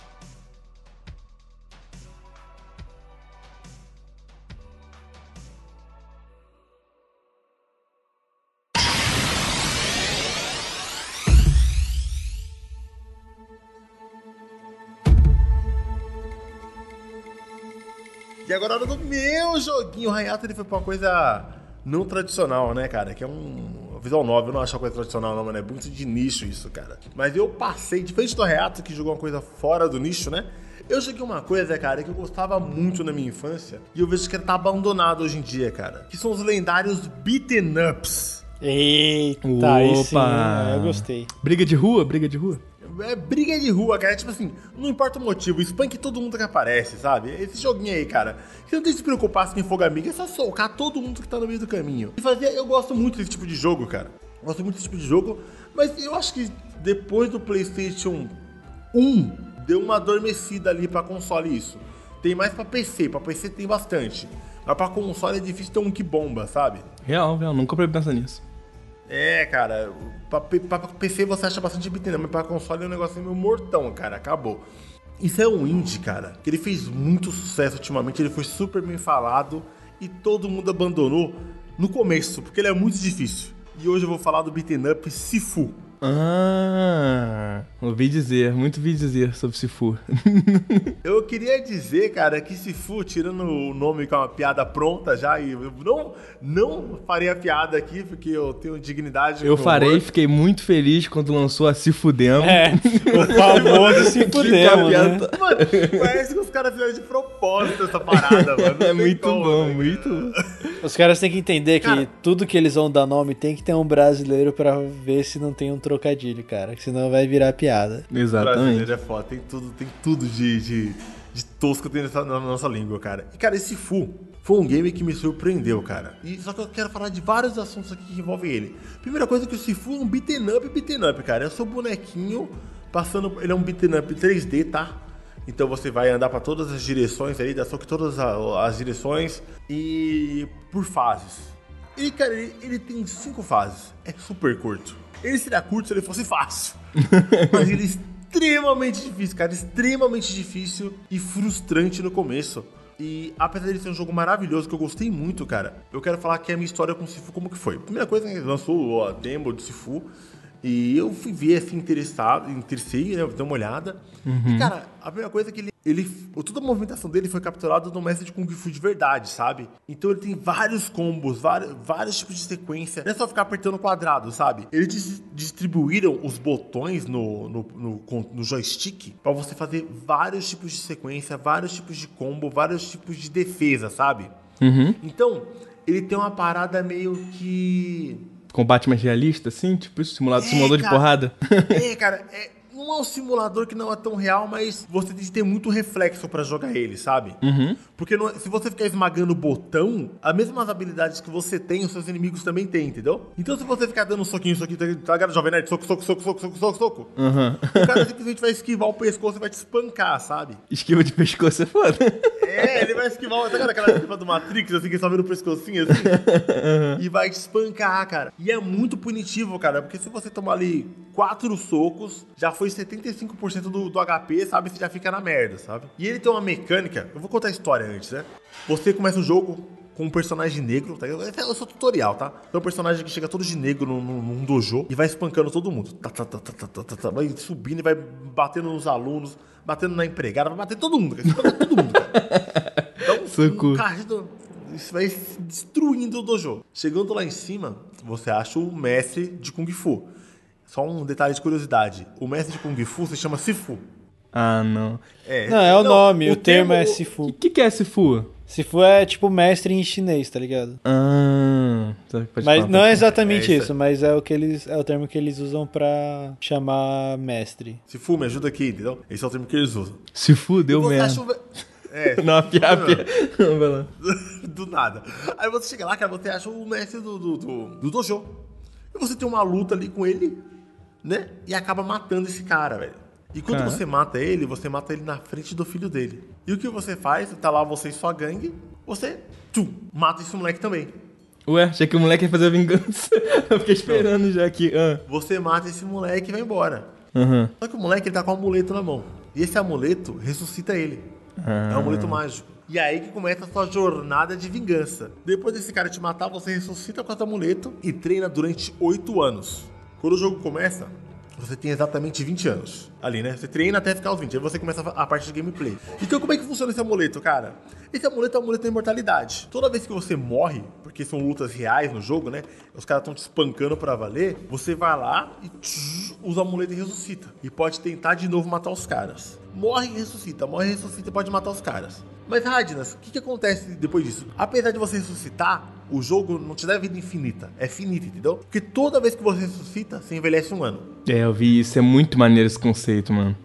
E agora é hora do meu joguinho. O Hayato ele foi pra uma coisa não tradicional, né, cara? Que é um visual novel. Eu não acho uma coisa tradicional, não, mano. É muito de nicho isso, cara. Mas eu passei, diferente do Hayato, que jogou uma coisa fora do nicho, né? Eu joguei uma coisa, cara, que eu gostava muito na minha infância. E eu vejo que ele tá abandonado hoje em dia, cara. Que são os lendários beaten ups. Eita, aí sim, Opa! é, eu gostei. Briga de rua? Briga de rua? É briga de rua, cara. É tipo assim, não importa o motivo, espanque todo mundo que aparece, sabe? Esse joguinho aí, cara. Você não tem que se preocupar se quem for amigo, é só socar todo mundo que tá no meio do caminho. E fazer, eu gosto muito desse tipo de jogo, cara. Gosto muito desse tipo de jogo, mas eu acho que depois do PlayStation 1, deu uma adormecida ali pra console isso. Tem mais pra PC, pra PC tem bastante. Mas pra console é difícil ter um que bomba, sabe? Real, real, nunca parei pensar nisso. É, cara, pra, pra PC você acha bastante up, mas pra console é um negócio meio mortão, cara, acabou. Isso é um indie, cara, que ele fez muito sucesso ultimamente, ele foi super bem falado e todo mundo abandonou no começo, porque ele é muito difícil. E hoje eu vou falar do beat'em up Sifu. Ah, ouvi dizer, muito ouvi dizer sobre Sifu. [laughs] Eu queria dizer, cara, que Sifu, tirando o nome com uma piada pronta já, e eu não, não farei a piada aqui, porque eu tenho dignidade. Eu farei, humor. fiquei muito feliz quando lançou a Sifudemo. É, [laughs] o famoso se fudemos, né? Mano, parece que os caras fizeram de propósito essa parada, mano. Não É muito como, bom, né, muito bom. Os caras têm que entender que Cara- tudo que eles vão dar nome tem que ter um brasileiro pra ver se não tem um trocadilho, cara. Que senão vai virar piada. Exatamente. Brasileiro é foda, tem tudo, tem tudo de, de, de tosco tem nessa, na nossa língua, cara. E, cara, esse Fu foi um game que me surpreendeu, cara. E só que eu quero falar de vários assuntos aqui que envolvem ele. Primeira coisa é que o Sifu é um beaten up, beaten up, cara. É o seu bonequinho passando. Ele é um beaten up 3D, tá? Então você vai andar pra todas as direções aí, dá só que todas as direções e por fases. E, cara, ele, ele tem cinco fases. É super curto. Ele seria curto se ele fosse fácil. [laughs] Mas ele é extremamente difícil, cara. Extremamente difícil e frustrante no começo. E apesar dele ser um jogo maravilhoso, que eu gostei muito, cara, eu quero falar que a minha história com o Sifu como que foi. Primeira coisa, ele lançou a demo do Sifu. E eu fui ver, assim, interessado, interessei, né? Dei uma olhada. E, cara, a primeira coisa é que ele, ele. Toda a movimentação dele foi capturada no mestre de Kung Fu de verdade, sabe? Então ele tem vários combos, vários, vários tipos de sequência. Não é só ficar apertando o quadrado, sabe? Eles dis- distribuíram os botões no, no, no, no joystick pra você fazer vários tipos de sequência, vários tipos de combo, vários tipos de defesa, sabe? Uhum. Então, ele tem uma parada meio que. Combate mais realista, assim? Tipo isso, simulado, É, simulador de cara. porrada? É, cara, é, não é um simulador que não é tão real, mas você tem que ter muito reflexo pra jogar ele, sabe? Uhum. Porque não é- se você ficar esmagando o botão, as mesmas habilidades que você tem, os seus inimigos também têm, entendeu? Então se você ficar dando soquinho, soquinho, tá ligado, Jovem Nerd? Soco, soco, soco, soco, soco, soco, soco. Aham. O cara simplesmente vai esquivar o pescoço e vai te espancar, sabe? Esquiva de pescoço é foda. É, ele vai esquivar, tá ligado aquela esquiva do Matrix, assim, que só vira o pescocinho, assim? E vai te espancar, cara. E é muito punitivo, cara, porque se você tomar ali quatro socos, já foi 75% do, do HP, sabe? Você já fica na merda, sabe? E ele tem uma mecânica, eu vou contar a história antes, né? Você começa o jogo com um personagem negro, tá? Esse é o seu tutorial, tá? É um personagem que chega todo de negro num, dojo e vai espancando todo mundo. Tá, tá, tá, tá, tá, tá, tá, tá, vai subindo e vai batendo nos alunos, batendo na empregada, vai bater todo mundo, cara. Todo mundo, cara. [laughs] Então, Socorro. um carro, isso vai destruindo o dojo. Chegando lá em cima, você acha o mestre de Kung Fu. Só um detalhe de curiosidade. O mestre de Kung Fu se chama Sifu. Ah, não. É, Não, é o nome, o, termo, é Sifu. O que, que é Sifu? Sifu é tipo mestre em chinês, tá ligado? Ah, tá, pode Mas falar, não é exatamente É isso. isso, mas é o que eles é o termo que eles usam pra chamar mestre. Sifu, me ajuda aqui, entendeu? Esse é o termo que eles usam. Sifu deu merda. o [laughs] É, Não, a piada. Não, [laughs] vai lá. do nada. Aí você chega lá, cara, você acha o mestre do, do, do, do dojo. E você tem uma luta ali com ele, né? E acaba matando esse cara, velho. E quando Cara. você mata ele, você mata ele na frente do filho dele. E o que você faz? Tá lá você e sua gangue, você tchum, mata esse moleque também. Ué, achei que o moleque ia fazer a vingança. [laughs] Eu fiquei esperando já aqui. Ah. Você mata esse moleque e vai embora. Aham. Só que o moleque ele tá com um amuleto na mão. E esse amuleto ressuscita ele. É um amuleto mágico. E aí que começa a sua jornada de vingança. Depois desse cara te matar, você ressuscita com esse amuleto e treina durante 8 anos. Quando o jogo começa, você tem exatamente 20 anos. Ali, né? Você treina até ficar aos 20. Aí você começa a parte de gameplay. Então, como é que funciona esse amuleto, cara? Esse amuleto é o amuleto da imortalidade. Toda vez que você morre, porque são lutas reais no jogo, né? Os caras estão te espancando pra valer. Você vai lá e usa o amuleto e ressuscita. E pode tentar de novo matar os caras. Morre e ressuscita, morre e ressuscita e pode matar os caras. Mas, Radnas, o que, que acontece depois disso? Apesar de você ressuscitar, o jogo não te dá vida infinita. É finita, entendeu? Porque toda vez que você ressuscita, você envelhece um ano. É, eu vi isso. É muito maneiro esse conceito, mano.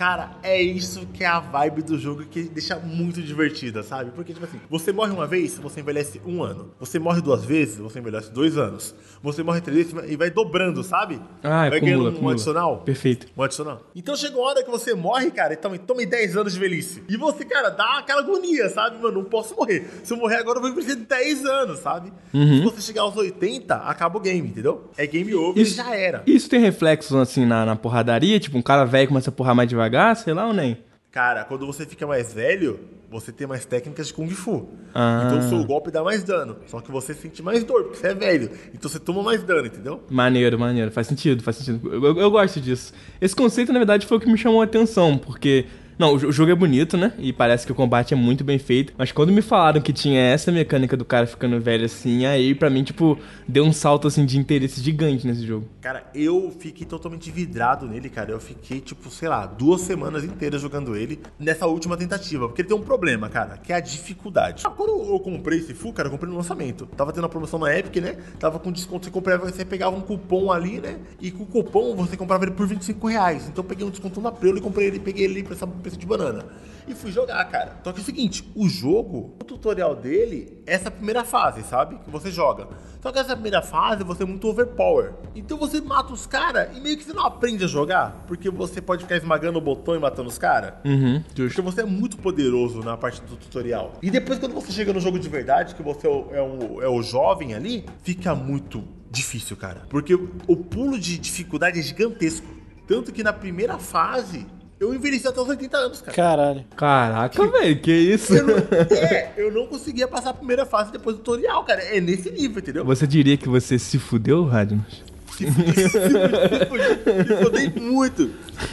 Cara, é isso que é a vibe do jogo que deixa muito divertida, sabe? Porque, tipo assim, você morre uma vez, você envelhece um ano. Você morre duas vezes, você envelhece dois anos. Você morre três vezes e vai dobrando, sabe? Ah, vai acumula, ganhando um acumula. adicional. Perfeito. Um adicional. Então chega uma hora que você morre, cara, e toma, toma 10 anos de velhice. E você, cara, dá aquela agonia, sabe? Mano, não posso morrer. Se eu morrer agora, eu vou envelhecer 10 anos, sabe? Uhum. Se você chegar aos 80, acaba o game, entendeu? É game over Isso- e já era. Isso tem reflexos, assim, na, na porradaria? Tipo, um cara velho começa a porrar mais devagar, sei lá ou nem? Cara, quando você fica mais velho, você tem mais técnicas de Kung Fu. Ah. Então o seu golpe dá mais dano. Só que você sente mais dor, porque você é velho. Então você toma mais dano, entendeu? Maneiro, maneiro. Faz sentido, faz sentido. Eu, eu- eu gosto disso. Esse conceito, na verdade, foi o que me chamou a atenção, porque... Não, o jo- o jogo é bonito, né? E parece que o combate é muito bem feito. Mas quando me falaram que tinha essa mecânica do cara ficando velho assim, aí pra mim, tipo, deu um salto, assim, de interesse gigante nesse jogo. Cara, eu fiquei totalmente vidrado nele, cara. Eu fiquei, tipo, sei lá, duas semanas inteiras jogando ele nessa última tentativa. Porque ele tem um problema, cara, que é a dificuldade. Ah, Quando eu comprei esse Fu, cara, eu comprei no lançamento. Tava tendo a promoção na Epic, né? Tava com desconto. Você comprava, você pegava um cupom ali, né? E com o cupom você comprava ele por 25 reais. Então eu peguei um desconto na Prelo e comprei ele, peguei ele por essa de banana. E fui jogar, cara. Só que é o seguinte, o jogo, o tutorial dele é essa primeira fase, sabe? Que você joga. Só que essa primeira fase você é muito overpower. Então você mata os caras e meio que você não aprende a jogar. Porque você pode ficar esmagando o botão e matando os caras. Uhum, Porque você é muito poderoso na parte do tutorial. E depois, quando você chega no jogo de verdade, que você é o, é o- é o jovem ali, fica muito difícil, cara. Porque o pulo de dificuldade é gigantesco. Tanto que na primeira fase, eu envelheci até os 80 anos, cara. Caralho. Caraca, velho, que isso? Eu não, [laughs] é, eu não conseguia passar a primeira fase depois do tutorial, cara. É nesse nível, entendeu? Você diria que você se fudeu, Radnos? Se fudi, se fudi, se fudi, me fudi muito.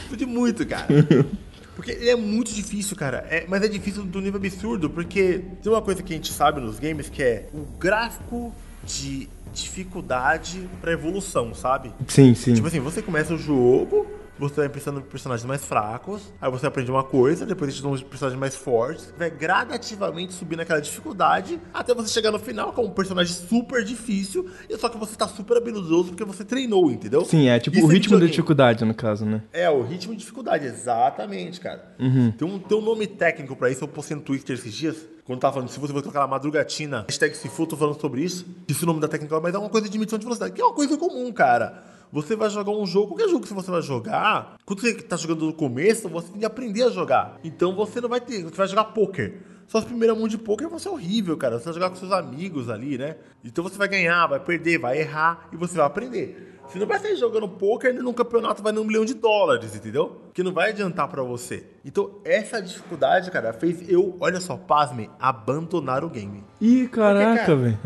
Fudi muito, cara. Porque ele é muito difícil, cara. É, mas é difícil do nível absurdo, porque tem uma coisa que a gente sabe nos games que é o gráfico de dificuldade pra evolução, sabe? Sim, sim. Tipo assim, você começa o jogo, você vai pensando em personagens mais fracos, aí você aprende uma coisa, depois eles dão uns personagens mais fortes, vai gradativamente subindo aquela dificuldade, até você chegar no final com um personagem super difícil, e só que você tá super habilidoso porque você treinou, entendeu? Sim, é tipo Isso o ritmo da videogame. dificuldade, no caso, né? É, o ritmo de dificuldade, exatamente, cara. Tem, um, tem um nome técnico pra isso, eu postei no Twitter esses dias, quando tava falando, se você for colocar lá madrugatina, hashtag se for, tô falando sobre isso, disse o nome da técnica, mas é uma coisa de medição de velocidade, que é uma coisa comum, cara. Você vai jogar um jogo, qualquer jogo que você vai jogar, quando você tá jogando no começo, você tem que aprender a jogar. Então você não vai ter, você vai jogar poker. Suas primeiras mãos de poker vão ser horrível, cara. Você vai jogar com seus amigos ali, né? Então você vai ganhar, vai perder, vai errar e você vai aprender. Você não vai sair jogando poker num campeonato vai num milhão de dólares, entendeu? Que não vai adiantar pra você. Então, essa dificuldade, cara, fez eu, olha só, pasme, abandonar o game. Ih, caraca, cara, velho.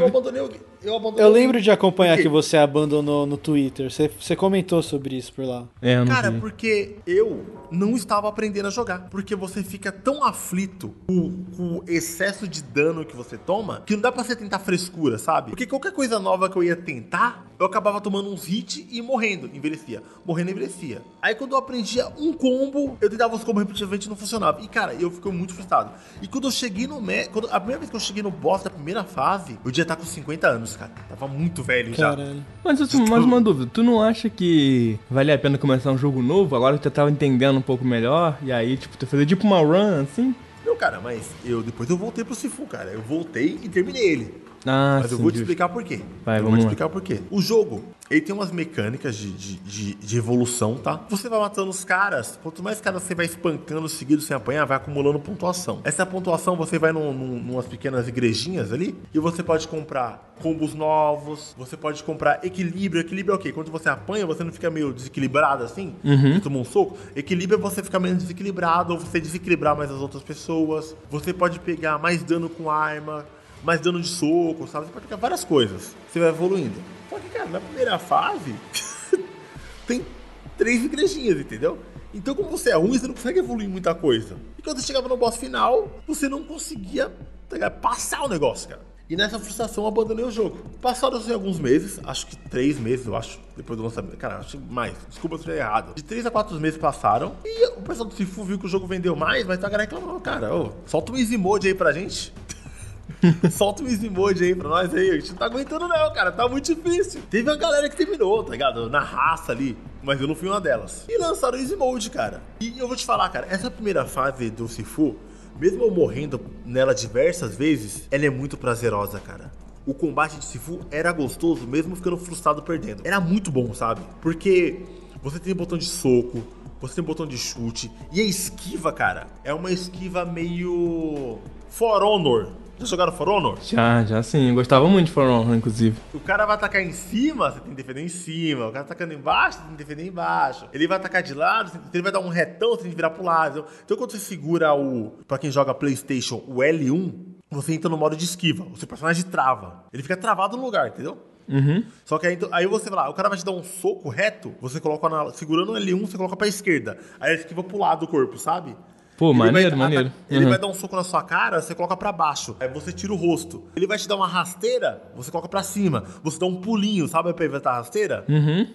Eu abandonei o game. Eu, abandonei Eu lembro de acompanhar que você abandonou no Twitter. Você, você comentou sobre isso por lá. É, eu não Cara, vi. porque eu não estava aprendendo a jogar. Porque você fica tão aflito com, com o excesso de dano que você toma que não dá pra você tentar frescura, sabe? Porque qualquer coisa nova que eu ia tentar, eu acabava tomando uns hits e morrendo. Envelhecia. Morrendo e envelhecia. Aí quando eu aprendia um combo, eu tentava os combos repetitivamente e não funcionava. E cara, eu fiquei muito frustrado. E quando eu cheguei no. Me... Quando... A primeira vez que eu cheguei no boss da primeira fase, eu já estar com 50 anos, cara. Tava muito velho já. Caralho. Mas assim, mais uma dúvida, tu não acha que vale a pena começar um jogo novo, agora que tu tava entendendo um pouco melhor, e aí, tipo, tu fazer tipo uma run, assim? Não, cara, mas eu depois eu voltei pro Sifu, cara. Eu voltei e terminei ele. Ah, Mas eu sim, vou te justo. explicar por quê. Vai, eu vou te lá. explicar por quê. O jogo, ele tem umas mecânicas de, de, de, de evolução, tá? Você vai matando os caras. Quanto mais caras você vai espancando seguido sem apanhar, vai acumulando pontuação. Essa pontuação você vai num, num, numas pequenas igrejinhas ali e você pode comprar combos novos, você pode comprar equilíbrio. Equilíbrio é o quê? Quando você apanha, você não fica meio desequilibrado assim, Uhum. você toma um soco. Equilíbrio é você ficar menos desequilibrado ou você desequilibrar mais as outras pessoas. Você pode pegar mais dano com arma mais dano de soco, sabe? Você pode pegar várias coisas. Você vai evoluindo. Só que, cara, na primeira fase, [laughs] tem três igrejinhas, entendeu? Então, como você é ruim, você não consegue evoluir muita coisa. E quando você chegava no boss final, você não conseguia tá passar o negócio, cara. E nessa frustração eu abandonei o jogo. Passaram assim, alguns meses, acho que três meses, eu acho, depois do lançamento. Cara, acho mais. Desculpa se eu errado. De três a quatro meses passaram e o pessoal do Sifu viu que o jogo vendeu mais, mas tá galera reclamando, cara, ô, solta um easy mode aí pra gente. [laughs] [laughs] Solta um mode aí pra nós aí. A gente não tá aguentando, não, cara. Tá muito difícil. Teve uma galera que terminou, tá ligado? Na raça ali. Mas eu não fui uma delas. E lançaram o mode, cara. E eu vou te falar, cara, essa primeira fase do Sifu, mesmo eu morrendo nela diversas vezes, ela é muito prazerosa, cara. O combate de Sifu era gostoso, mesmo ficando frustrado perdendo. Era muito bom, sabe? Porque você tem botão de soco, você tem botão de chute. E a esquiva, cara, é uma esquiva meio. For Honor. Já jogaram For Honor? Já, já sim. Eu gostava muito de For Honor, inclusive. O cara vai atacar em cima, você tem que defender em cima. O cara tá atacando embaixo, você tem que defender embaixo. Ele vai atacar de lado, ele vai dar um retão, você tem que virar pro lado. Então quando você segura o. Pra quem joga PlayStation, o L1, você entra no modo de esquiva. O seu personagem trava. Ele fica travado no lugar, entendeu? Uhum. Só que aí, então- aí você vai lá, o cara vai te dar um soco reto, você coloca na, segurando o L1, você coloca pra esquerda. Aí ele esquiva pro lado do corpo, sabe? Pô, Ele maneiro, vai- maneiro. Ele Uhum. vai dar um soco na sua cara, você coloca pra baixo. Aí você tira o rosto. Ele vai te dar uma rasteira, você coloca pra cima. Você dá um pulinho, sabe pra evitar a rasteira? Uhum.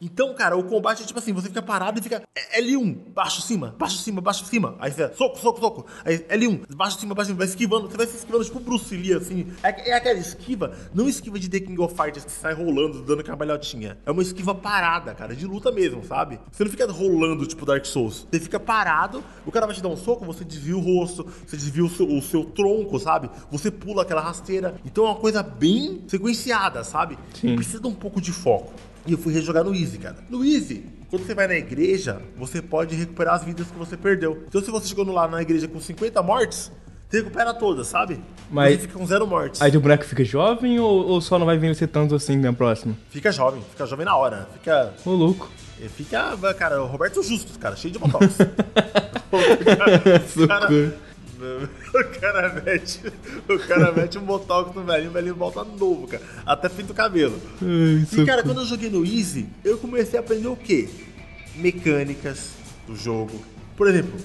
Então, cara, o combate é tipo assim, você fica parado e fica é, L1, baixo, cima, baixo, cima, baixo, cima. Aí você, soco, soco, soco. Aí L1, baixo, cima, baixo, cima, vai esquivando. Você vai se esquivando tipo Bruce Lee, assim. É, é aquela esquiva, não esquiva de The King of Fighters que sai rolando, dando cambalhotinha. É uma esquiva parada, cara, de luta mesmo, sabe? Você não fica rolando tipo Dark Souls. Você fica parado, o cara vai te dar um soco, você desvia o rosto, você desvia o seu, o seu tronco, sabe? Você pula aquela rasteira. Então é uma coisa bem sequenciada, sabe? Sim. Precisa de um pouco de foco. E eu fui rejogar no Easy, cara. No Easy, quando você vai na igreja, você pode recuperar as vidas que você perdeu. Então, se você chegou lá na igreja com 50 mortes, você recupera todas, sabe? Mas- Você fica com zero mortes. Aí teu boneco fica jovem ou, ou só não vai vencer tanto assim na próxima? Fica jovem, fica jovem na hora. Fica. Ô, louco. Fica, cara, o Roberto Justus, cara, cheio de botox. [laughs] [laughs] o cara, [laughs] o cara mete. O cara mete um botox no velhinho, o velhinho volta novo, cara. Até pinta o cabelo. Ai, E cara, quando eu joguei no Easy, eu comecei a aprender o quê? Mecânicas do jogo. Por exemplo,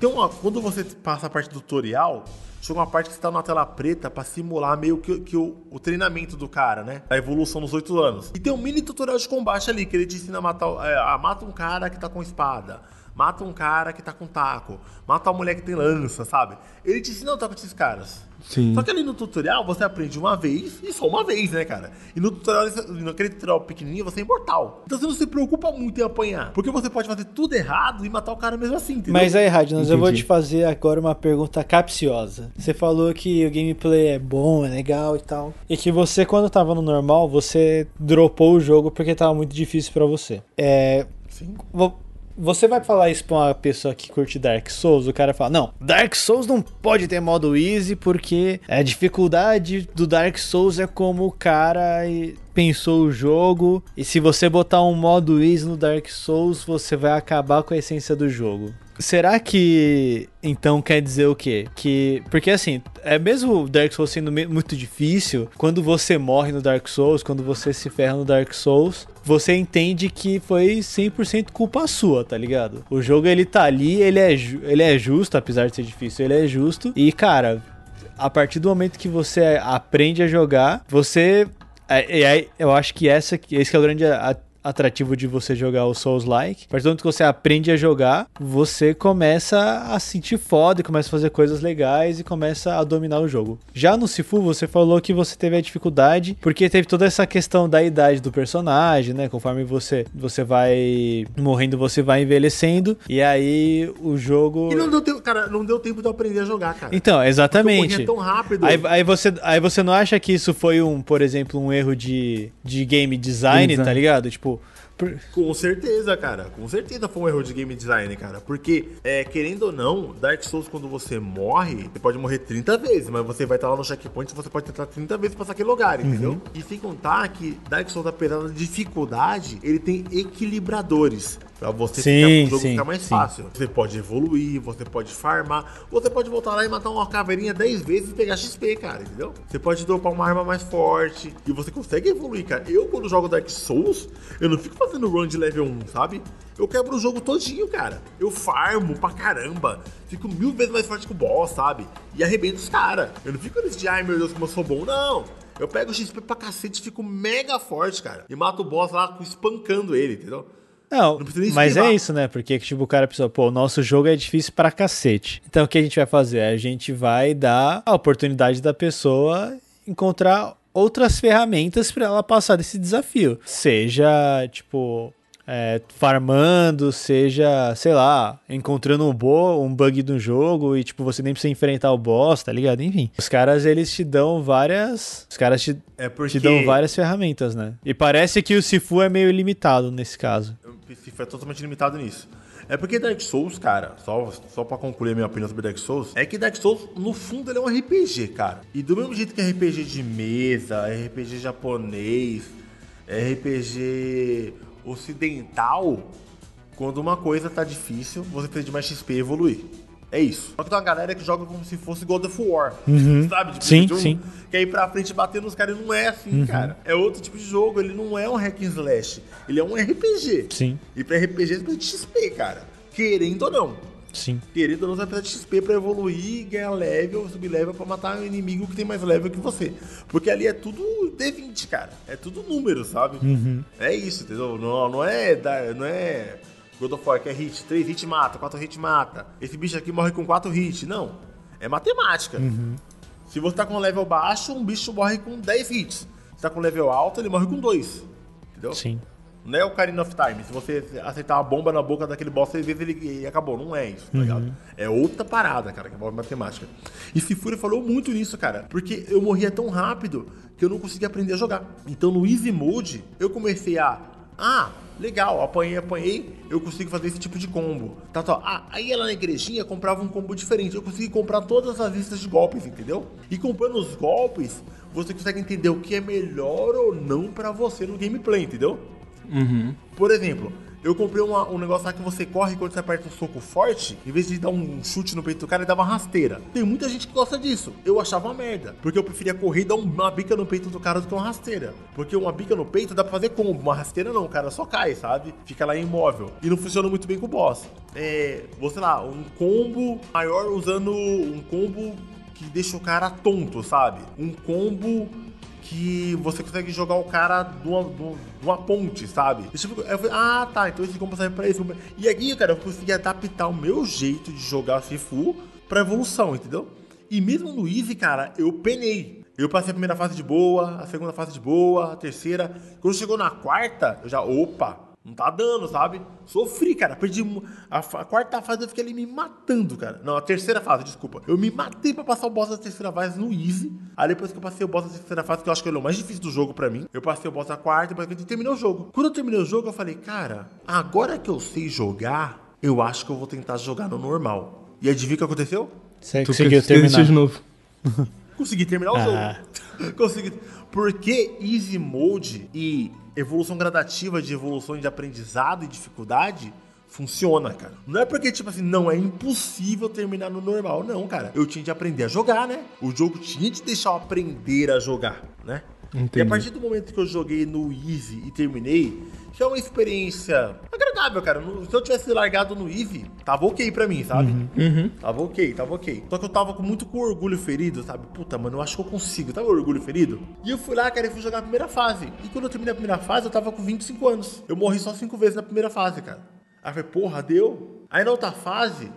tem, uma, quando você passa a parte do tutorial, chega uma parte que você tá na tela preta pra simular meio que, que o, o treinamento do cara, né? A evolução nos oito anos. E tem um mini tutorial de combate ali, que ele te ensina a matar. É, a, mata um cara que tá com espada. Mata um cara que tá com taco. Mata uma mulher que tem lança, sabe? Ele te ensina a lutar com esses caras. Sim. Só que ali no tutorial você aprende uma vez e só uma vez, né, cara? E no tutorial, naquele tutorial pequenininho, você é imortal. Então você não se preocupa muito em apanhar. Porque você pode fazer tudo errado e matar o cara mesmo assim, entendeu? Mas aí, Radnas, eu vou te fazer agora uma pergunta capciosa. Você falou que o gameplay é bom, é legal e tal. E que você, quando tava no normal, você dropou o jogo porque tava muito difícil pra você. É. Sim. vou- você vai falar isso pra uma pessoa que curte Dark Souls, o cara fala: Não, Dark Souls não pode ter modo easy porque a dificuldade do Dark Souls é como o cara pensou o jogo. E se você botar um modo easy no Dark Souls, você vai acabar com a essência do jogo. Será que então quer dizer o quê? Que. Porque assim, é mesmo Dark Souls sendo muito difícil, quando você morre no Dark Souls, quando você se ferra no Dark Souls, você entende que foi 100% culpa sua, tá ligado? O jogo ele tá ali, ele é, ele é justo, apesar de ser difícil, ele é justo. E cara, a partir do momento que você aprende a jogar, você. É, é, eu acho que essa, esse é o grande atrativo de você jogar o Souls-like. A partir do momento que você aprende a jogar, você começa a sentir foda e começa a fazer coisas legais e começa a dominar o jogo. Já no Sifu, você falou que você teve a dificuldade porque teve toda essa questão da idade do personagem, né? Conforme você, você vai morrendo, você vai envelhecendo e aí o jogo... E não deu tempo, cara, não deu tempo de eu aprender a jogar, cara. Então, exatamente. Tão rápido. Aí, aí, você, aí você não acha que isso foi um, por exemplo, um erro de, de game design, Exato. tá ligado? Tipo, com certeza, cara. Com certeza foi um erro de game design, cara. Porque, é, querendo ou não, Dark Souls, quando você morre, você pode morrer 30 vezes, mas você vai estar lá no checkpoint e você pode tentar 30 vezes passar aquele lugar, uhum. entendeu? E sem contar que Dark Souls, apesar da dificuldade, ele tem equilibradores. Pra você sim, ficar, o jogo sim, ficar mais sim. fácil. Você pode evoluir, você pode farmar, você pode voltar lá e matar uma caveirinha 10 vezes e pegar XP, cara, entendeu? Você pode dropar uma arma mais forte e você consegue evoluir, cara. Eu, quando jogo Dark Souls, eu não fico fazendo run de level 1, sabe? Eu quebro o jogo todinho, cara. Eu farmo pra caramba. Fico mil vezes mais forte que o boss, sabe? E arrebento os caras. Eu não fico nesse de, ai meu Deus, como eu sou bom, não. Eu pego o XP pra cacete, fico mega forte, cara. E mato o boss lá espancando ele, entendeu? Não, não mas é isso, né? Porque tipo, o cara pensou, pô, o nosso jogo é difícil pra cacete. Então o que a gente vai fazer? A gente vai dar a oportunidade da pessoa encontrar outras ferramentas para ela passar desse desafio. Seja, tipo, é, farmando, seja, sei lá, encontrando um, bo um bug do jogo e, tipo, você nem precisa enfrentar o boss, tá ligado? Enfim, os caras, eles te dão várias... Os caras te, é porque... te dão várias ferramentas, né? E parece que o Sifu é meio limitado nesse caso. Sifu é totalmente limitado nisso. É porque Dark Souls, cara, só, só pra concluir a minha opinião sobre Dark Souls, é que Dark Souls, no fundo, ele é um RPG, cara. E do mesmo jeito que RPG de mesa, RPG japonês, RPG ocidental, quando uma coisa tá difícil, você precisa de mais XP evoluir. É isso. Só que tem uma galera que joga como se fosse God of War. Uhum. [laughs] Sabe? Tipo, sim, um, sim. Quer ir pra frente bater nos caras. Não é assim, uhum. cara. É outro tipo de jogo. Ele não é um hack and slash. Ele é um RPG. Sim. E pra RPG você precisa de XP, cara. Querendo ou não. Sim. Querendo ou não, você precisa de XP pra evoluir, ganhar level, subir level pra matar um inimigo que tem mais level que você. Porque ali é tudo D20, cara. É tudo número, sabe? Uhum. É isso, entendeu? Não, não é. Não é God of War, que é hit, 3 hits mata, 4 hits mata. Esse bicho aqui morre com 4 hits. Não. É matemática. Uhum. Se você tá com level baixo, um bicho morre com 10 hits. Se tá com level alto, ele morre com 2. Entendeu? Sim. Não é o Karina of Time. Se você aceitar uma bomba na boca daquele boss, seis vezes ele acabou. Não é isso, tá uhum. ligado? É outra parada, cara, que envolve matemática. E Sifuri falou muito nisso, cara. Porque eu morria tão rápido que eu não conseguia aprender a jogar. Então no Easy Mode, eu comecei a. Ah, legal, apanhei, apanhei, eu consigo fazer esse tipo de combo. Tá, tá. Ah, aí ela na igrejinha comprava um combo diferente. Eu consegui comprar todas as listas de golpes, entendeu? E comprando os golpes, você consegue entender o que é melhor ou não para você no gameplay, entendeu? Uhum. Por exemplo, eu comprei uma, um negócio lá que você corre quando você aperta um soco forte, em vez de dar um chute no peito do cara, ele dava uma rasteira. Tem muita gente que gosta disso. Eu achava uma merda. Porque eu preferia correr e dar uma bica no peito do cara do que uma rasteira. Porque uma bica no peito dá pra fazer combo. Uma rasteira não, o cara só cai, sabe? Fica lá imóvel. E não funciona muito bem com o boss. É, você lá, um combo maior usando um combo que deixa o cara tonto, sabe? Um combo que você consegue jogar o cara de uma, de uma ponte, sabe? Eu falei, ah, tá, então esse combo serve pra isso. E aqui, cara, eu consegui adaptar o meu jeito de jogar Sifu pra evolução, entendeu? E mesmo no Easy, cara, eu penei. Eu passei a primeira fase de boa, a segunda fase de boa, a terceira. Quando chegou na quarta, eu já, opa, Não tá dando, sabe? Sofri, cara. Perdi a, a quarta fase, eu fiquei ali me matando, cara. Não, a terceira fase, desculpa. Eu me matei pra passar o boss da terceira fase no Easy. Aí depois que eu passei o boss da terceira fase, que eu acho que ele é o mais difícil do jogo pra mim, eu passei o boss da quarta e basicamente terminei o jogo. Quando eu terminei o jogo, eu falei, cara, agora que eu sei jogar, eu acho que eu vou tentar jogar no normal. E adivinha o que aconteceu? Você Tu conseguiu terminar. de novo. Consegui terminar o Ah. jogo. [laughs] Consegui. Porque Easy Mode e evolução gradativa de evolução de aprendizado e dificuldade funciona, cara. Não é porque, tipo assim, não é impossível terminar no normal, não, cara. Eu tinha de aprender a jogar, né? O jogo tinha de deixar eu aprender a jogar, né? E a Entendi. partir do momento que eu joguei no Easy e terminei, que é uma experiência agradável, cara. Se eu tivesse largado no Easy, tava ok pra mim, sabe? Uhum. Tava ok, tava ok. Só que eu tava com muito com orgulho ferido, sabe? Puta, mano, eu acho que eu consigo. Tava orgulho ferido? E eu fui lá, cara, e fui jogar a primeira fase. E quando eu terminei a primeira fase, eu tava com 25 anos. Eu morri só 5 vezes na primeira fase, cara. Aí eu falei, porra, deu. Aí na outra fase,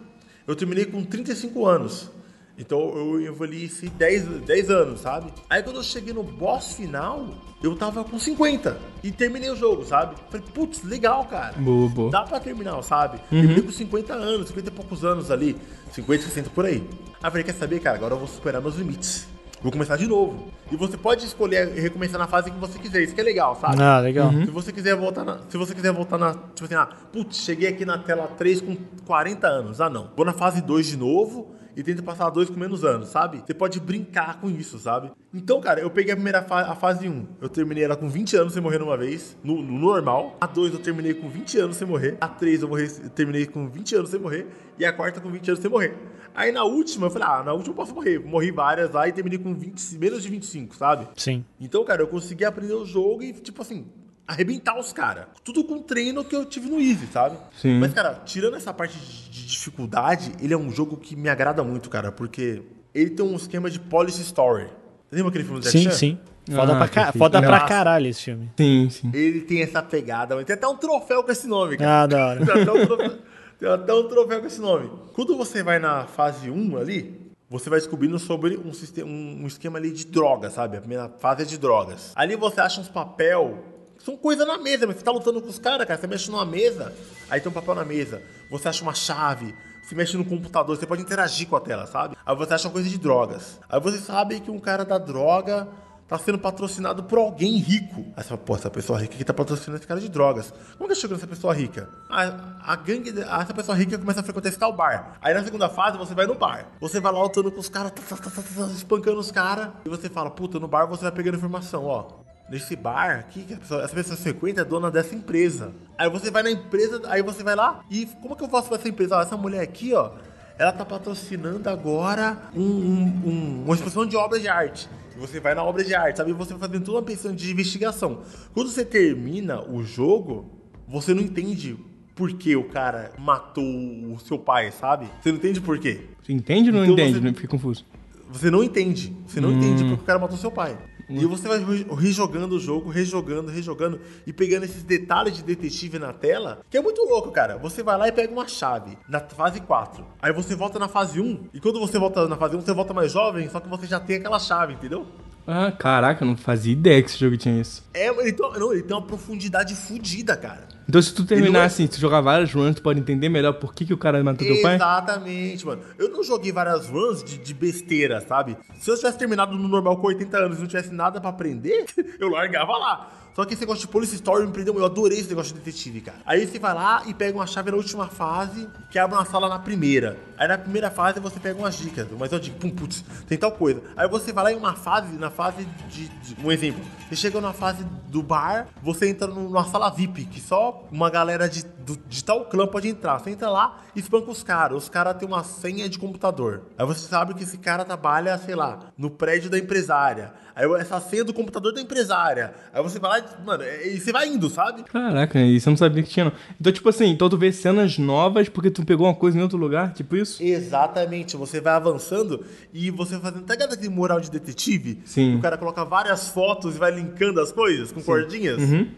eu terminei com 35 anos. Então eu envelheci 10, 10 anos, sabe? Aí quando eu cheguei no boss final, eu tava com 50. E terminei o jogo, sabe? Falei, putz, legal, cara. Boa, boa. Dá pra terminar, sabe? Terminei com 50 anos, 50 e poucos anos ali. 50, 60 por aí. Aí eu falei, quer saber, cara? Agora eu vou superar meus limites. Vou começar de novo. E você pode escolher recomeçar na fase que você quiser. Isso que é legal, sabe? Ah, legal. Se você quiser voltar na. Se você quiser voltar na. Tipo assim, ah, putz, cheguei aqui na tela 3 com 40 anos. Ah, não. Vou na fase 2 de novo e tento passar a 2 com menos anos, sabe? Você pode brincar com isso, sabe? Então, cara, eu peguei a primeira fase, a fase 1. Eu terminei ela com 20 anos sem morrer numa vez, no, no normal. A 2 eu terminei com 20 anos sem morrer. A 3 eu, morri, eu terminei com 20 anos sem morrer. E a quarta com 20 anos sem morrer. Aí na última, eu falei, ah, na última eu posso morrer. Morri várias lá e terminei com 20, menos de 25, sabe? Sim. Então, cara, eu consegui aprender o jogo e, tipo assim, arrebentar os caras. Tudo com treino que eu tive no Easy, sabe? Sim. Mas, cara, tirando essa parte de de dificuldade, ele é um jogo que me agrada muito, cara, porque ele tem um esquema de policy story. Lembra aquele filme do Jack Sim, Chan? sim. Foda, Ah, pra, ca... Foda pra caralho esse filme. Sim, sim. Ele tem essa pegada, tem até um troféu com esse nome, cara. Ah, da hora. Tem até um troféu, tem até um troféu com esse nome. Quando você vai na fase 1 ali, você vai descobrindo sobre um, sistema, um, um esquema ali de drogas, sabe? A primeira fase é de drogas. Ali você acha uns papel. São coisas na mesa, mas você tá lutando com os caras, cara. Você mexe numa mesa, aí tem um papel na mesa. Você acha uma chave, você mexe no computador, você pode interagir com a tela, sabe? Aí você acha uma coisa de drogas. Aí você sabe que um cara da droga tá sendo patrocinado por alguém rico. Aí você fala, pô, essa pessoa rica que tá patrocinando esse cara de drogas. Como que chegou nessa pessoa rica? A, a gangue, de- essa pessoa rica começa a frequentar esse tal bar. Aí na segunda fase você vai no bar. Você vai lá lutando com os caras, tá, tá, tá, espancando os caras. E você fala, puta, no bar você vai pegando informação, ó. Nesse bar aqui, que pessoa- essa pessoa frequenta é dona dessa empresa. Aí você vai na empresa, aí você vai lá e como que eu faço pra essa empresa? Ó, essa mulher aqui, ó, ela tá patrocinando agora um, um- um- uma exposição de obras de arte. E você vai na obra de arte, sabe? E você vai fazendo toda uma pessoa de investigação. Quando você termina o jogo, você não entende por que o cara matou o seu pai, sabe? Você não entende por quê. Você entende ou não Então entende? você- fica confuso. Você não entende. Você não entende porque o cara matou seu pai. E você vai re- rejogando o jogo, rejogando, rejogando e pegando esses detalhes de detetive na tela, que é muito louco, cara. Você vai lá e pega uma chave na fase 4. Aí você volta na fase 1, e quando você volta na fase 1, você volta mais jovem, só que você já tem aquela chave, entendeu? Ah, caraca, eu não fazia ideia que esse jogo tinha isso. É, ele tem, não, ele tem uma profundidade fodida, cara. Então se tu terminar não é- assim, se tu jogar várias runs, tu pode entender melhor por que, que o cara matou teu pai? Exatamente, mano. Eu não joguei várias runs de, de besteira, sabe? Se eu tivesse terminado no normal com 80 anos e não tivesse nada pra aprender, [laughs] eu largava lá. Só que esse negócio de Police Story me prendeu. Eu adorei esse negócio de detetive, cara. Aí você vai lá e pega uma chave na última fase, que abre uma sala na primeira. Aí na primeira fase você pega umas dicas. Mas eu digo, pum, putz, tem tal coisa. Aí você vai lá em uma fase, na fase de. de- um exemplo. Você chega na fase do bar, você entra numa sala VIP, que só uma galera de, do- de tal clã pode entrar. Você entra lá e espanca os caras. Os caras têm uma senha de computador. Aí você sabe que esse cara trabalha, sei lá, no prédio da empresária. Aí essa senha do computador da empresária. Aí você vai lá e, mano, e você vai indo, sabe? Caraca, isso eu não sabia que tinha, não. Então, tipo assim, então tu vê cenas novas porque tu pegou uma coisa em outro lugar, tipo isso? Exatamente, você vai avançando e você vai fazendo. Tá ligado aquele moral de detetive? Sim. O cara coloca várias fotos e vai linkando as coisas com cordinhas. Uhum.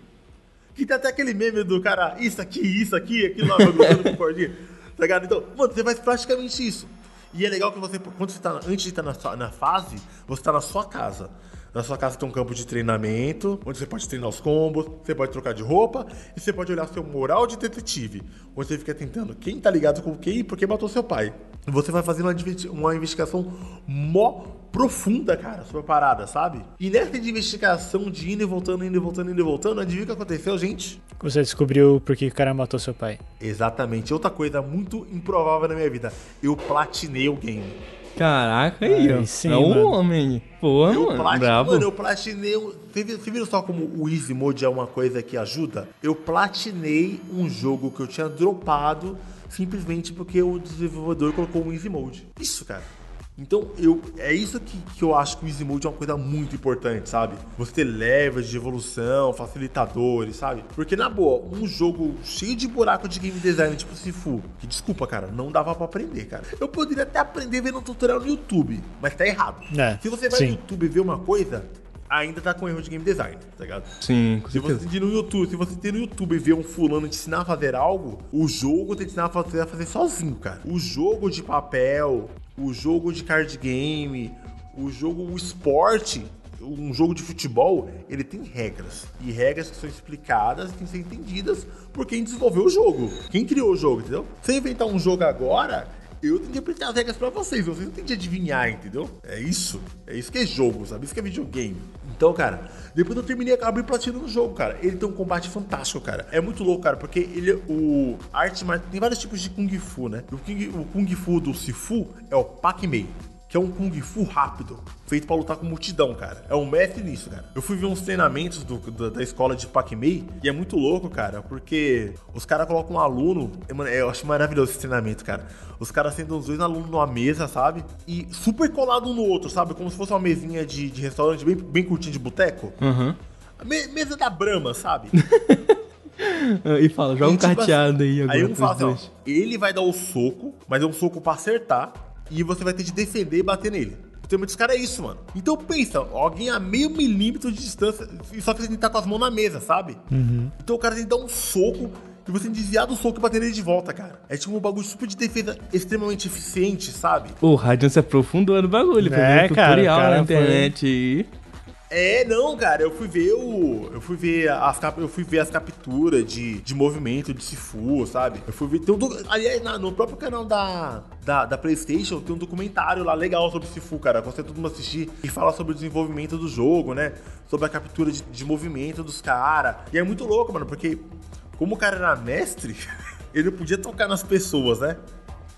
Que tem até aquele meme do cara, isso aqui, isso aqui, aquilo lá, [laughs] grudando com cordinha. Tá ligado? Então, mano, você faz praticamente isso. E é legal que você, quando você tá, antes de estar na, sua- na fase, você tá na sua casa. Na sua casa tem um campo de treinamento, onde você pode treinar os combos, você pode trocar de roupa e você pode olhar seu moral de detetive, onde você fica tentando quem tá ligado com quem e por que matou seu pai. Você vai fazendo uma uma investigação mó profunda, cara, sobre a parada, sabe? E nessa investigação de indo e voltando, indo e voltando, indo e voltando, adivinha o que aconteceu, gente? Você descobriu por que o cara matou seu pai. Exatamente. Outra coisa muito improvável na minha vida. Eu platinei o game. Caraca, aí, Aí ó. sim, é um mano. homem. Pô, Eu mano, bravo. Mano, eu platinei. um- Você viu, você viu só como o Easy Mode é uma coisa que ajuda? Eu platinei um jogo que eu tinha dropado simplesmente porque o desenvolvedor colocou um Easy Mode. Isso, cara. Então, eu, é isso que, que eu acho que o Easy Mode é uma coisa muito importante, sabe? Você ter levels de evolução, facilitadores, sabe? Porque, na boa, um jogo cheio de buraco de game design, tipo Sifu, que desculpa, cara, não dava pra aprender, cara. Eu poderia até aprender vendo um tutorial no YouTube, mas tá errado. É, Se você vai sim. no YouTube ver uma coisa, ainda tá com erro de game design, tá ligado? Sim, com Se você certeza. tem no YouTube, se você tem no YouTube e ver um fulano te ensinar a fazer algo, o jogo te ensinar a fazer, a fazer sozinho, cara. O jogo de papel, o jogo de card game, o jogo, o esporte, um jogo de futebol, ele tem regras. E regras que são explicadas, que têm que ser entendidas por quem desenvolveu o jogo. Quem criou o jogo, entendeu? Se eu inventar um jogo agora, eu tenho que apresentar as regras pra vocês. Vocês não têm que adivinhar, entendeu? É isso. É isso que é jogo, sabe? Isso que é videogame. Então, cara, depois eu terminei, acabei platinando no jogo, cara. Ele tem um combate fantástico, cara. É muito louco, cara, porque ele, o arte tem vários tipos de Kung Fu, né? O Kung, o Kung Fu do Sifu é o Pak Mei. Que é um Kung Fu rápido, feito pra lutar com multidão, cara. É um mestre nisso, cara. Eu fui ver uns treinamentos do- da, da escola de Pak Mei e é muito louco, cara, porque os caras colocam um aluno. é, mano, é, Eu acho maravilhoso esse treinamento, cara. Os caras sentam os dois alunos numa mesa, sabe? E super colado um no outro, sabe? Como se fosse uma mesinha de, de restaurante bem, bem curtinha de boteco. A me- mesa da Brahma, sabe? [laughs] E fala, joga E, um tipo carteado assim, aí agora. Aí um fala assim, ó, ele vai dar o soco, mas é um soco pra acertar, e você vai ter de defender e bater nele. O tema desse cara é isso, mano. Então pensa, alguém a meio milímetro de distância, e só que você tem que estar com as mãos na mesa, sabe? Então o cara tem que dar um soco e você tem que desviar do soco e bater nele de volta, cara. É tipo um bagulho super de defesa extremamente eficiente, sabe? O Radiant se aprofundou no bagulho. Foi É, cara, tutorial o cara na internet aí. É, não, cara, eu fui ver o. Eu fui ver as, eu fui ver as capturas de, de movimento de Sifu, sabe? Eu fui ver. Tem um, aliás, no próprio canal da, da, da PlayStation tem um documentário lá legal sobre Sifu, cara. Aconselho todo mundo assistir e fala sobre o desenvolvimento do jogo, né? Sobre a captura de, de movimento dos caras. E é muito louco, mano, porque como o cara era mestre, [laughs] ele podia tocar nas pessoas, né?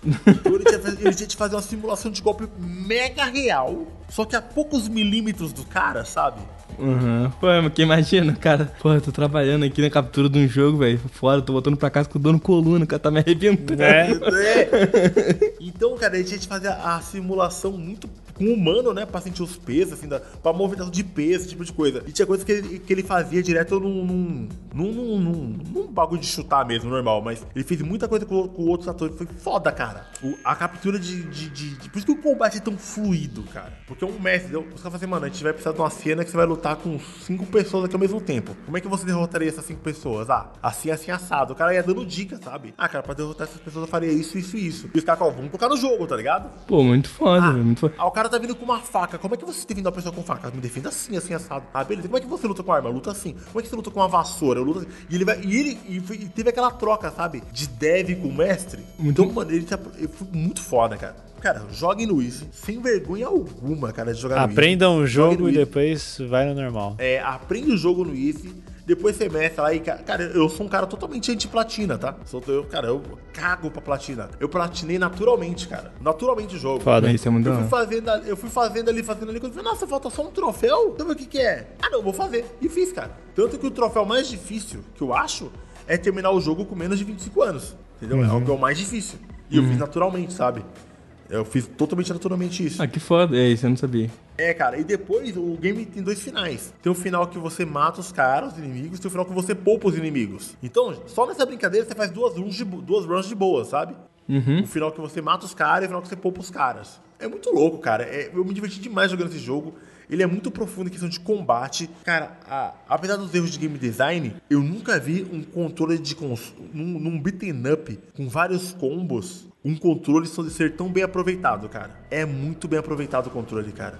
Então ele tinha, que fazer- ele tinha que fazer uma simulação de golpe mega real, só que a poucos milímetros do cara, sabe? Uhum. Pô, mas que imagina, cara. Pô, eu tô trabalhando aqui na captura de um jogo, velho. Fora, tô voltando pra casa com dor no coluna, o cara tá me arrebentando. É. É. Então, cara, tinha que fazer a simulação muito com o humano, né? Pra sentir os pesos, assim, da, pra movimentação de peso, esse tipo de coisa. E tinha coisa que ele, que ele fazia direto num, num, num, num, num- num bagulho de chutar mesmo, normal. Mas ele fez muita coisa com, com outros atores. Foi foda, cara. O- a captura de, de, de- de- Por isso que o combate é tão fluido, cara. Porque é um mestre. Os caras falam assim, mano, a gente vai precisar de uma cena que você vai lutar com cinco pessoas aqui ao mesmo tempo. Como é que você derrotaria essas cinco pessoas? Ah, assim, assim, assado. O cara ia dando dica, sabe? Ah, cara, pra derrotar essas pessoas eu faria isso, isso e isso. E os caras, ó, vamos colocar no jogo, tá ligado? Pô, muito foda, Ah, velho. Muito foda. ah, o cara tá vindo com uma faca. Como é que você defende uma pessoa com faca? Me defenda assim, assim, assado. Ah, beleza. Como é que você luta com arma? Luta assim. Como é que você luta com uma vassoura? Eu luto assim. E ele vai. E ele e foi- e teve aquela troca, sabe? De dev com mestre. Então, mano, ele, tá, ele foi muito foda, cara. Cara, joguem no Easy. Sem vergonha alguma, cara, de jogar no Easy. Aprendam o Joguem jogo e depois vai no normal. É, aprende o jogo no Easy. Depois você mestra lá e, ca- cara, eu sou um cara totalmente anti-platina, tá? Sou, eu, cara, eu cago pra platina. Eu platinei naturalmente, cara. Naturalmente o jogo. Foda. Isso é muito Eu fui, fazendo, ali- eu fui fazendo ali, fazendo ali, quando eu falei, nossa, falta só um troféu? Ver o que que é. Ah, não, vou fazer. E fiz, cara. Tanto que o troféu mais difícil, que eu acho, é terminar o jogo com menos de 25 anos. Entendeu? É o que é o mais difícil. E eu fiz naturalmente, sabe? Eu fiz totalmente naturalmente isso. Ah, que foda. É isso, eu não sabia. É, cara, e depois o game tem dois finais. Tem o final que você mata os caras, os inimigos, e tem o final que você poupa os inimigos. Então, só nessa brincadeira você faz duas runs de, duas runs de boa, sabe? O final que você mata os caras e o final que você poupa os caras. É muito louco, cara. É- eu me diverti demais jogando esse jogo. Ele é muito profundo em questão de combate. Cara, a- apesar dos erros de game design, eu nunca vi um controle de cons num, num beaten up com vários combos, um controle ser tão bem aproveitado, cara. É muito bem aproveitado o controle, cara.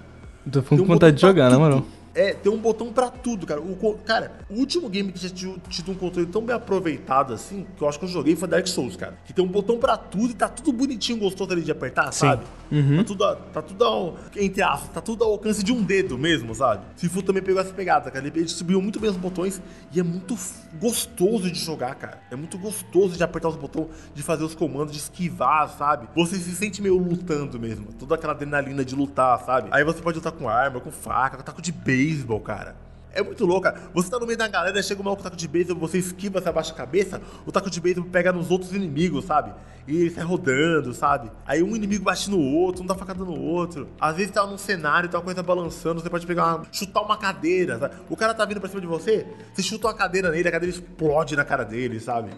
Tô com um vontade de jogar, na moral. tudo. É, tem um botão pra tudo, cara. O, cara, o último game que já tinha tido um controle tão bem aproveitado assim, que eu acho que eu joguei foi Dark Souls, cara. Que tem um botão pra tudo e tá tudo bonitinho, gostoso ali de apertar, sabe? Tá tudo, tá tudo ao, entre aspas, tá tudo ao alcance de um dedo mesmo, sabe? Sifu também pegou essa pegada, cara. Ele distribuiu muito bem os botões e é muito gostoso de jogar, cara. É muito gostoso de apertar os botões, de fazer os comandos, de esquivar, sabe? Você se sente meio lutando mesmo. Toda aquela adrenalina de lutar, sabe? Aí você pode lutar com arma, com faca, com taco de beisebol, cara. É muito louco, cara. Você tá no meio da galera, chega o maluco com taco de beisebol, você esquiva, você abaixa a cabeça, o taco de beisebol pega nos outros inimigos, sabe? E ele sai rodando, sabe? Aí um inimigo bate no outro, um dá facada no outro. Às vezes tá num cenário, tá uma coisa balançando, você pode pegar uma, chutar uma cadeira, sabe? O cara tá vindo pra cima de você, você chuta uma cadeira nele, a cadeira explode na cara dele, sabe?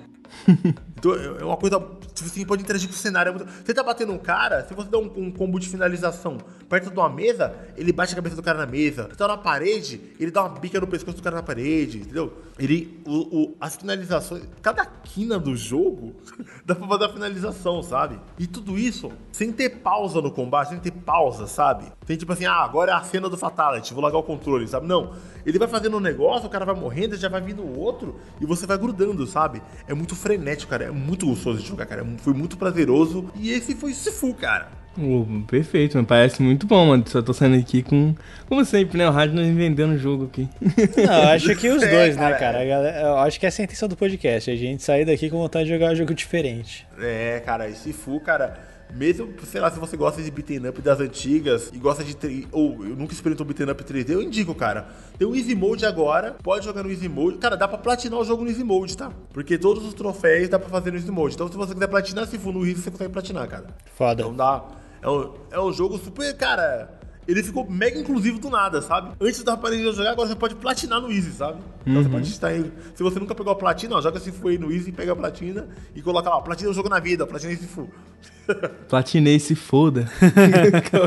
[laughs] Então é uma coisa. Assim, pode interagir com o cenário. é Você tá batendo um cara, se você dá um, um combo de finalização perto de uma mesa, ele bate a cabeça do cara na mesa. Você tá na parede, ele dá uma bica no pescoço do cara na parede, entendeu? Ele. O, o- as finalizações. Cada quina do jogo [laughs] dá pra fazer a finalização, sabe? E tudo isso sem ter pausa no combate, sem ter pausa, sabe? Tem tipo assim, ah, agora é a cena do Fatality, vou largar o controle, sabe? Não. Ele vai fazendo um negócio, o cara vai morrendo, já vai vindo outro e você vai grudando, sabe? É muito frenético, cara. É muito gostoso de jogar, cara. É Foi muito prazeroso. E esse foi o Sifu, cara. Ô, perfeito, mano. Parece muito bom, mano. Só tô saindo aqui com. Como sempre, né? O rádio nós vendendo o jogo aqui. [laughs] Não, eu acho que os [laughs] É, dois, cara, né, cara? A galera- eu acho que essa é a intenção do podcast. A gente sair daqui com vontade de jogar um jogo diferente. É, cara, esse Sifu, cara. Mesmo, sei lá, se você gosta de beaten up das antigas e gosta de. Ou eu nunca experimentou beaten up 3D, eu indico, cara. Tem o Easy Mode agora, pode jogar no Easy Mode. Cara, dá pra platinar o jogo no Easy Mode, tá? Porque todos os troféus dá pra fazer no Easy Mode. Então, se você quiser platinar Sifu no Easy, você consegue platinar, cara. Foda. Então dá. É um, é um jogo super, cara. Ele ficou mega inclusivo do nada, sabe? Antes da parede de jogar, agora você pode platinar no Easy, sabe? Então você pode estar aí. Se você nunca pegou a platina, ó, joga Sifu aí no Easy, pega a platina e coloca lá, platina o jogo na vida, platina Sifu. [laughs] Platinei, se foda. [laughs]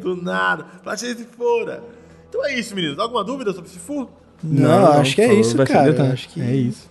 Do nada, platina se fora. Então é isso, meninos. Alguma dúvida sobre Sifu? Não, acho que é isso, cara. Acho que É isso.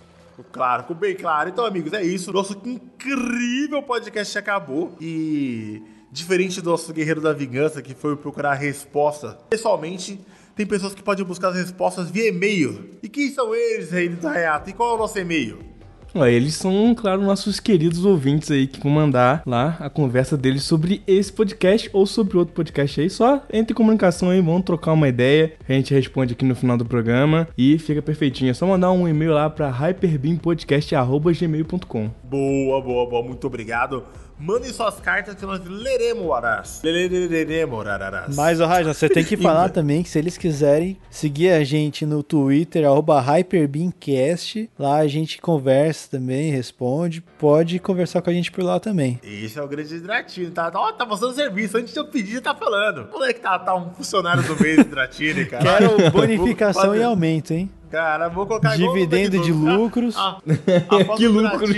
Claro, ficou bem claro. Então, amigos, é isso. Nosso incrível podcast acabou. E diferente do nosso Guerreiro da Vingança, que foi procurar a resposta pessoalmente, tem pessoas que podem buscar as respostas via e-mail. E quem são eles, Rei do Hayato? E qual é o nosso e-mail? Eles são, claro, nossos queridos ouvintes aí que vão mandar lá a conversa deles sobre esse podcast ou sobre outro podcast aí. Só entre em comunicação aí, vão trocar uma ideia. A gente responde aqui no final do programa e fica perfeitinho. É só mandar um e-mail lá pra hyperbeampodcast.gmail.com. Boa, boa, boa. Muito obrigado. Mandem suas cartas que nós leremos, arás. Leremos, arás. Mas, ô Raja, você tem que [laughs] falar também que se eles quiserem seguir a gente no Twitter, arroba HyperbeamCast, lá a gente conversa também, responde, pode conversar com a gente por lá também. Esse é o grande Dratini, tá? Ó, tá mostrando serviço. Antes de eu pedir, tá falando. Como é que tá, tá um funcionário do mês Dratini, cara? Quero [laughs] bonificação e aumento, hein? Cara, vou colocar Dividendo de lucros. Ah, ah, [laughs] Que lucros.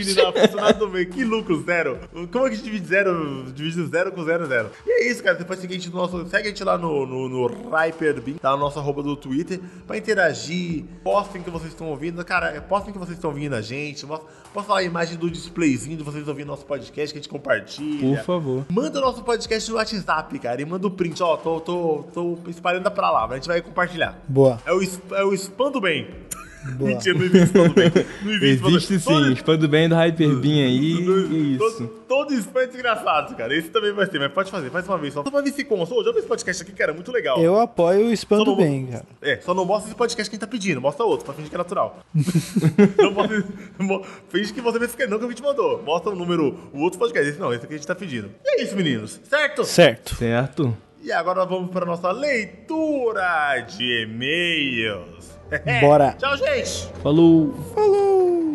Que lucro, zero. Como é que divide zero? Divide zero com zero, zero. E é isso, cara. Depois segue a gente, no nosso, segue a gente lá no, no, no Hyperbeam, tá? No nosso arroba do Twitter, pra interagir. Postem que vocês estão ouvindo. Cara, postem que vocês estão ouvindo a gente. Posta lá a imagem do displayzinho de vocês ouvindo nosso podcast que a gente compartilha. Por favor. Manda o nosso podcast no WhatsApp, cara, e manda o print. Ó, tô, tô, tô espalhando pra lá, a gente vai compartilhar. Boa. É o, é o spam do bem. Boa. [laughs] Mentira, não existe bem. Não existe bem. sim, spam do bem do Hyperbeam aí. Todo- todo- isso. Todo spam é desgraçado, cara. Esse também vai ter, mas pode fazer, faz uma vez só. Só pra ver se consta. Já vi esse podcast aqui, cara, é muito legal. Eu apoio o spam Só do não- bem, cara. É, só não mostra esse podcast que a gente tá pedindo, mostra outro, pra fingir que é natural. [laughs] não mostra, finge que você vai ficar não que a gente mandou. Mostra o número, o outro podcast. Esse não, esse aqui a gente tá pedindo. E é isso, meninos, certo? Certo. Certo? E agora nós vamos para nossa leitura de e-mails. Bora. Tchau, gente. Falou. Falou.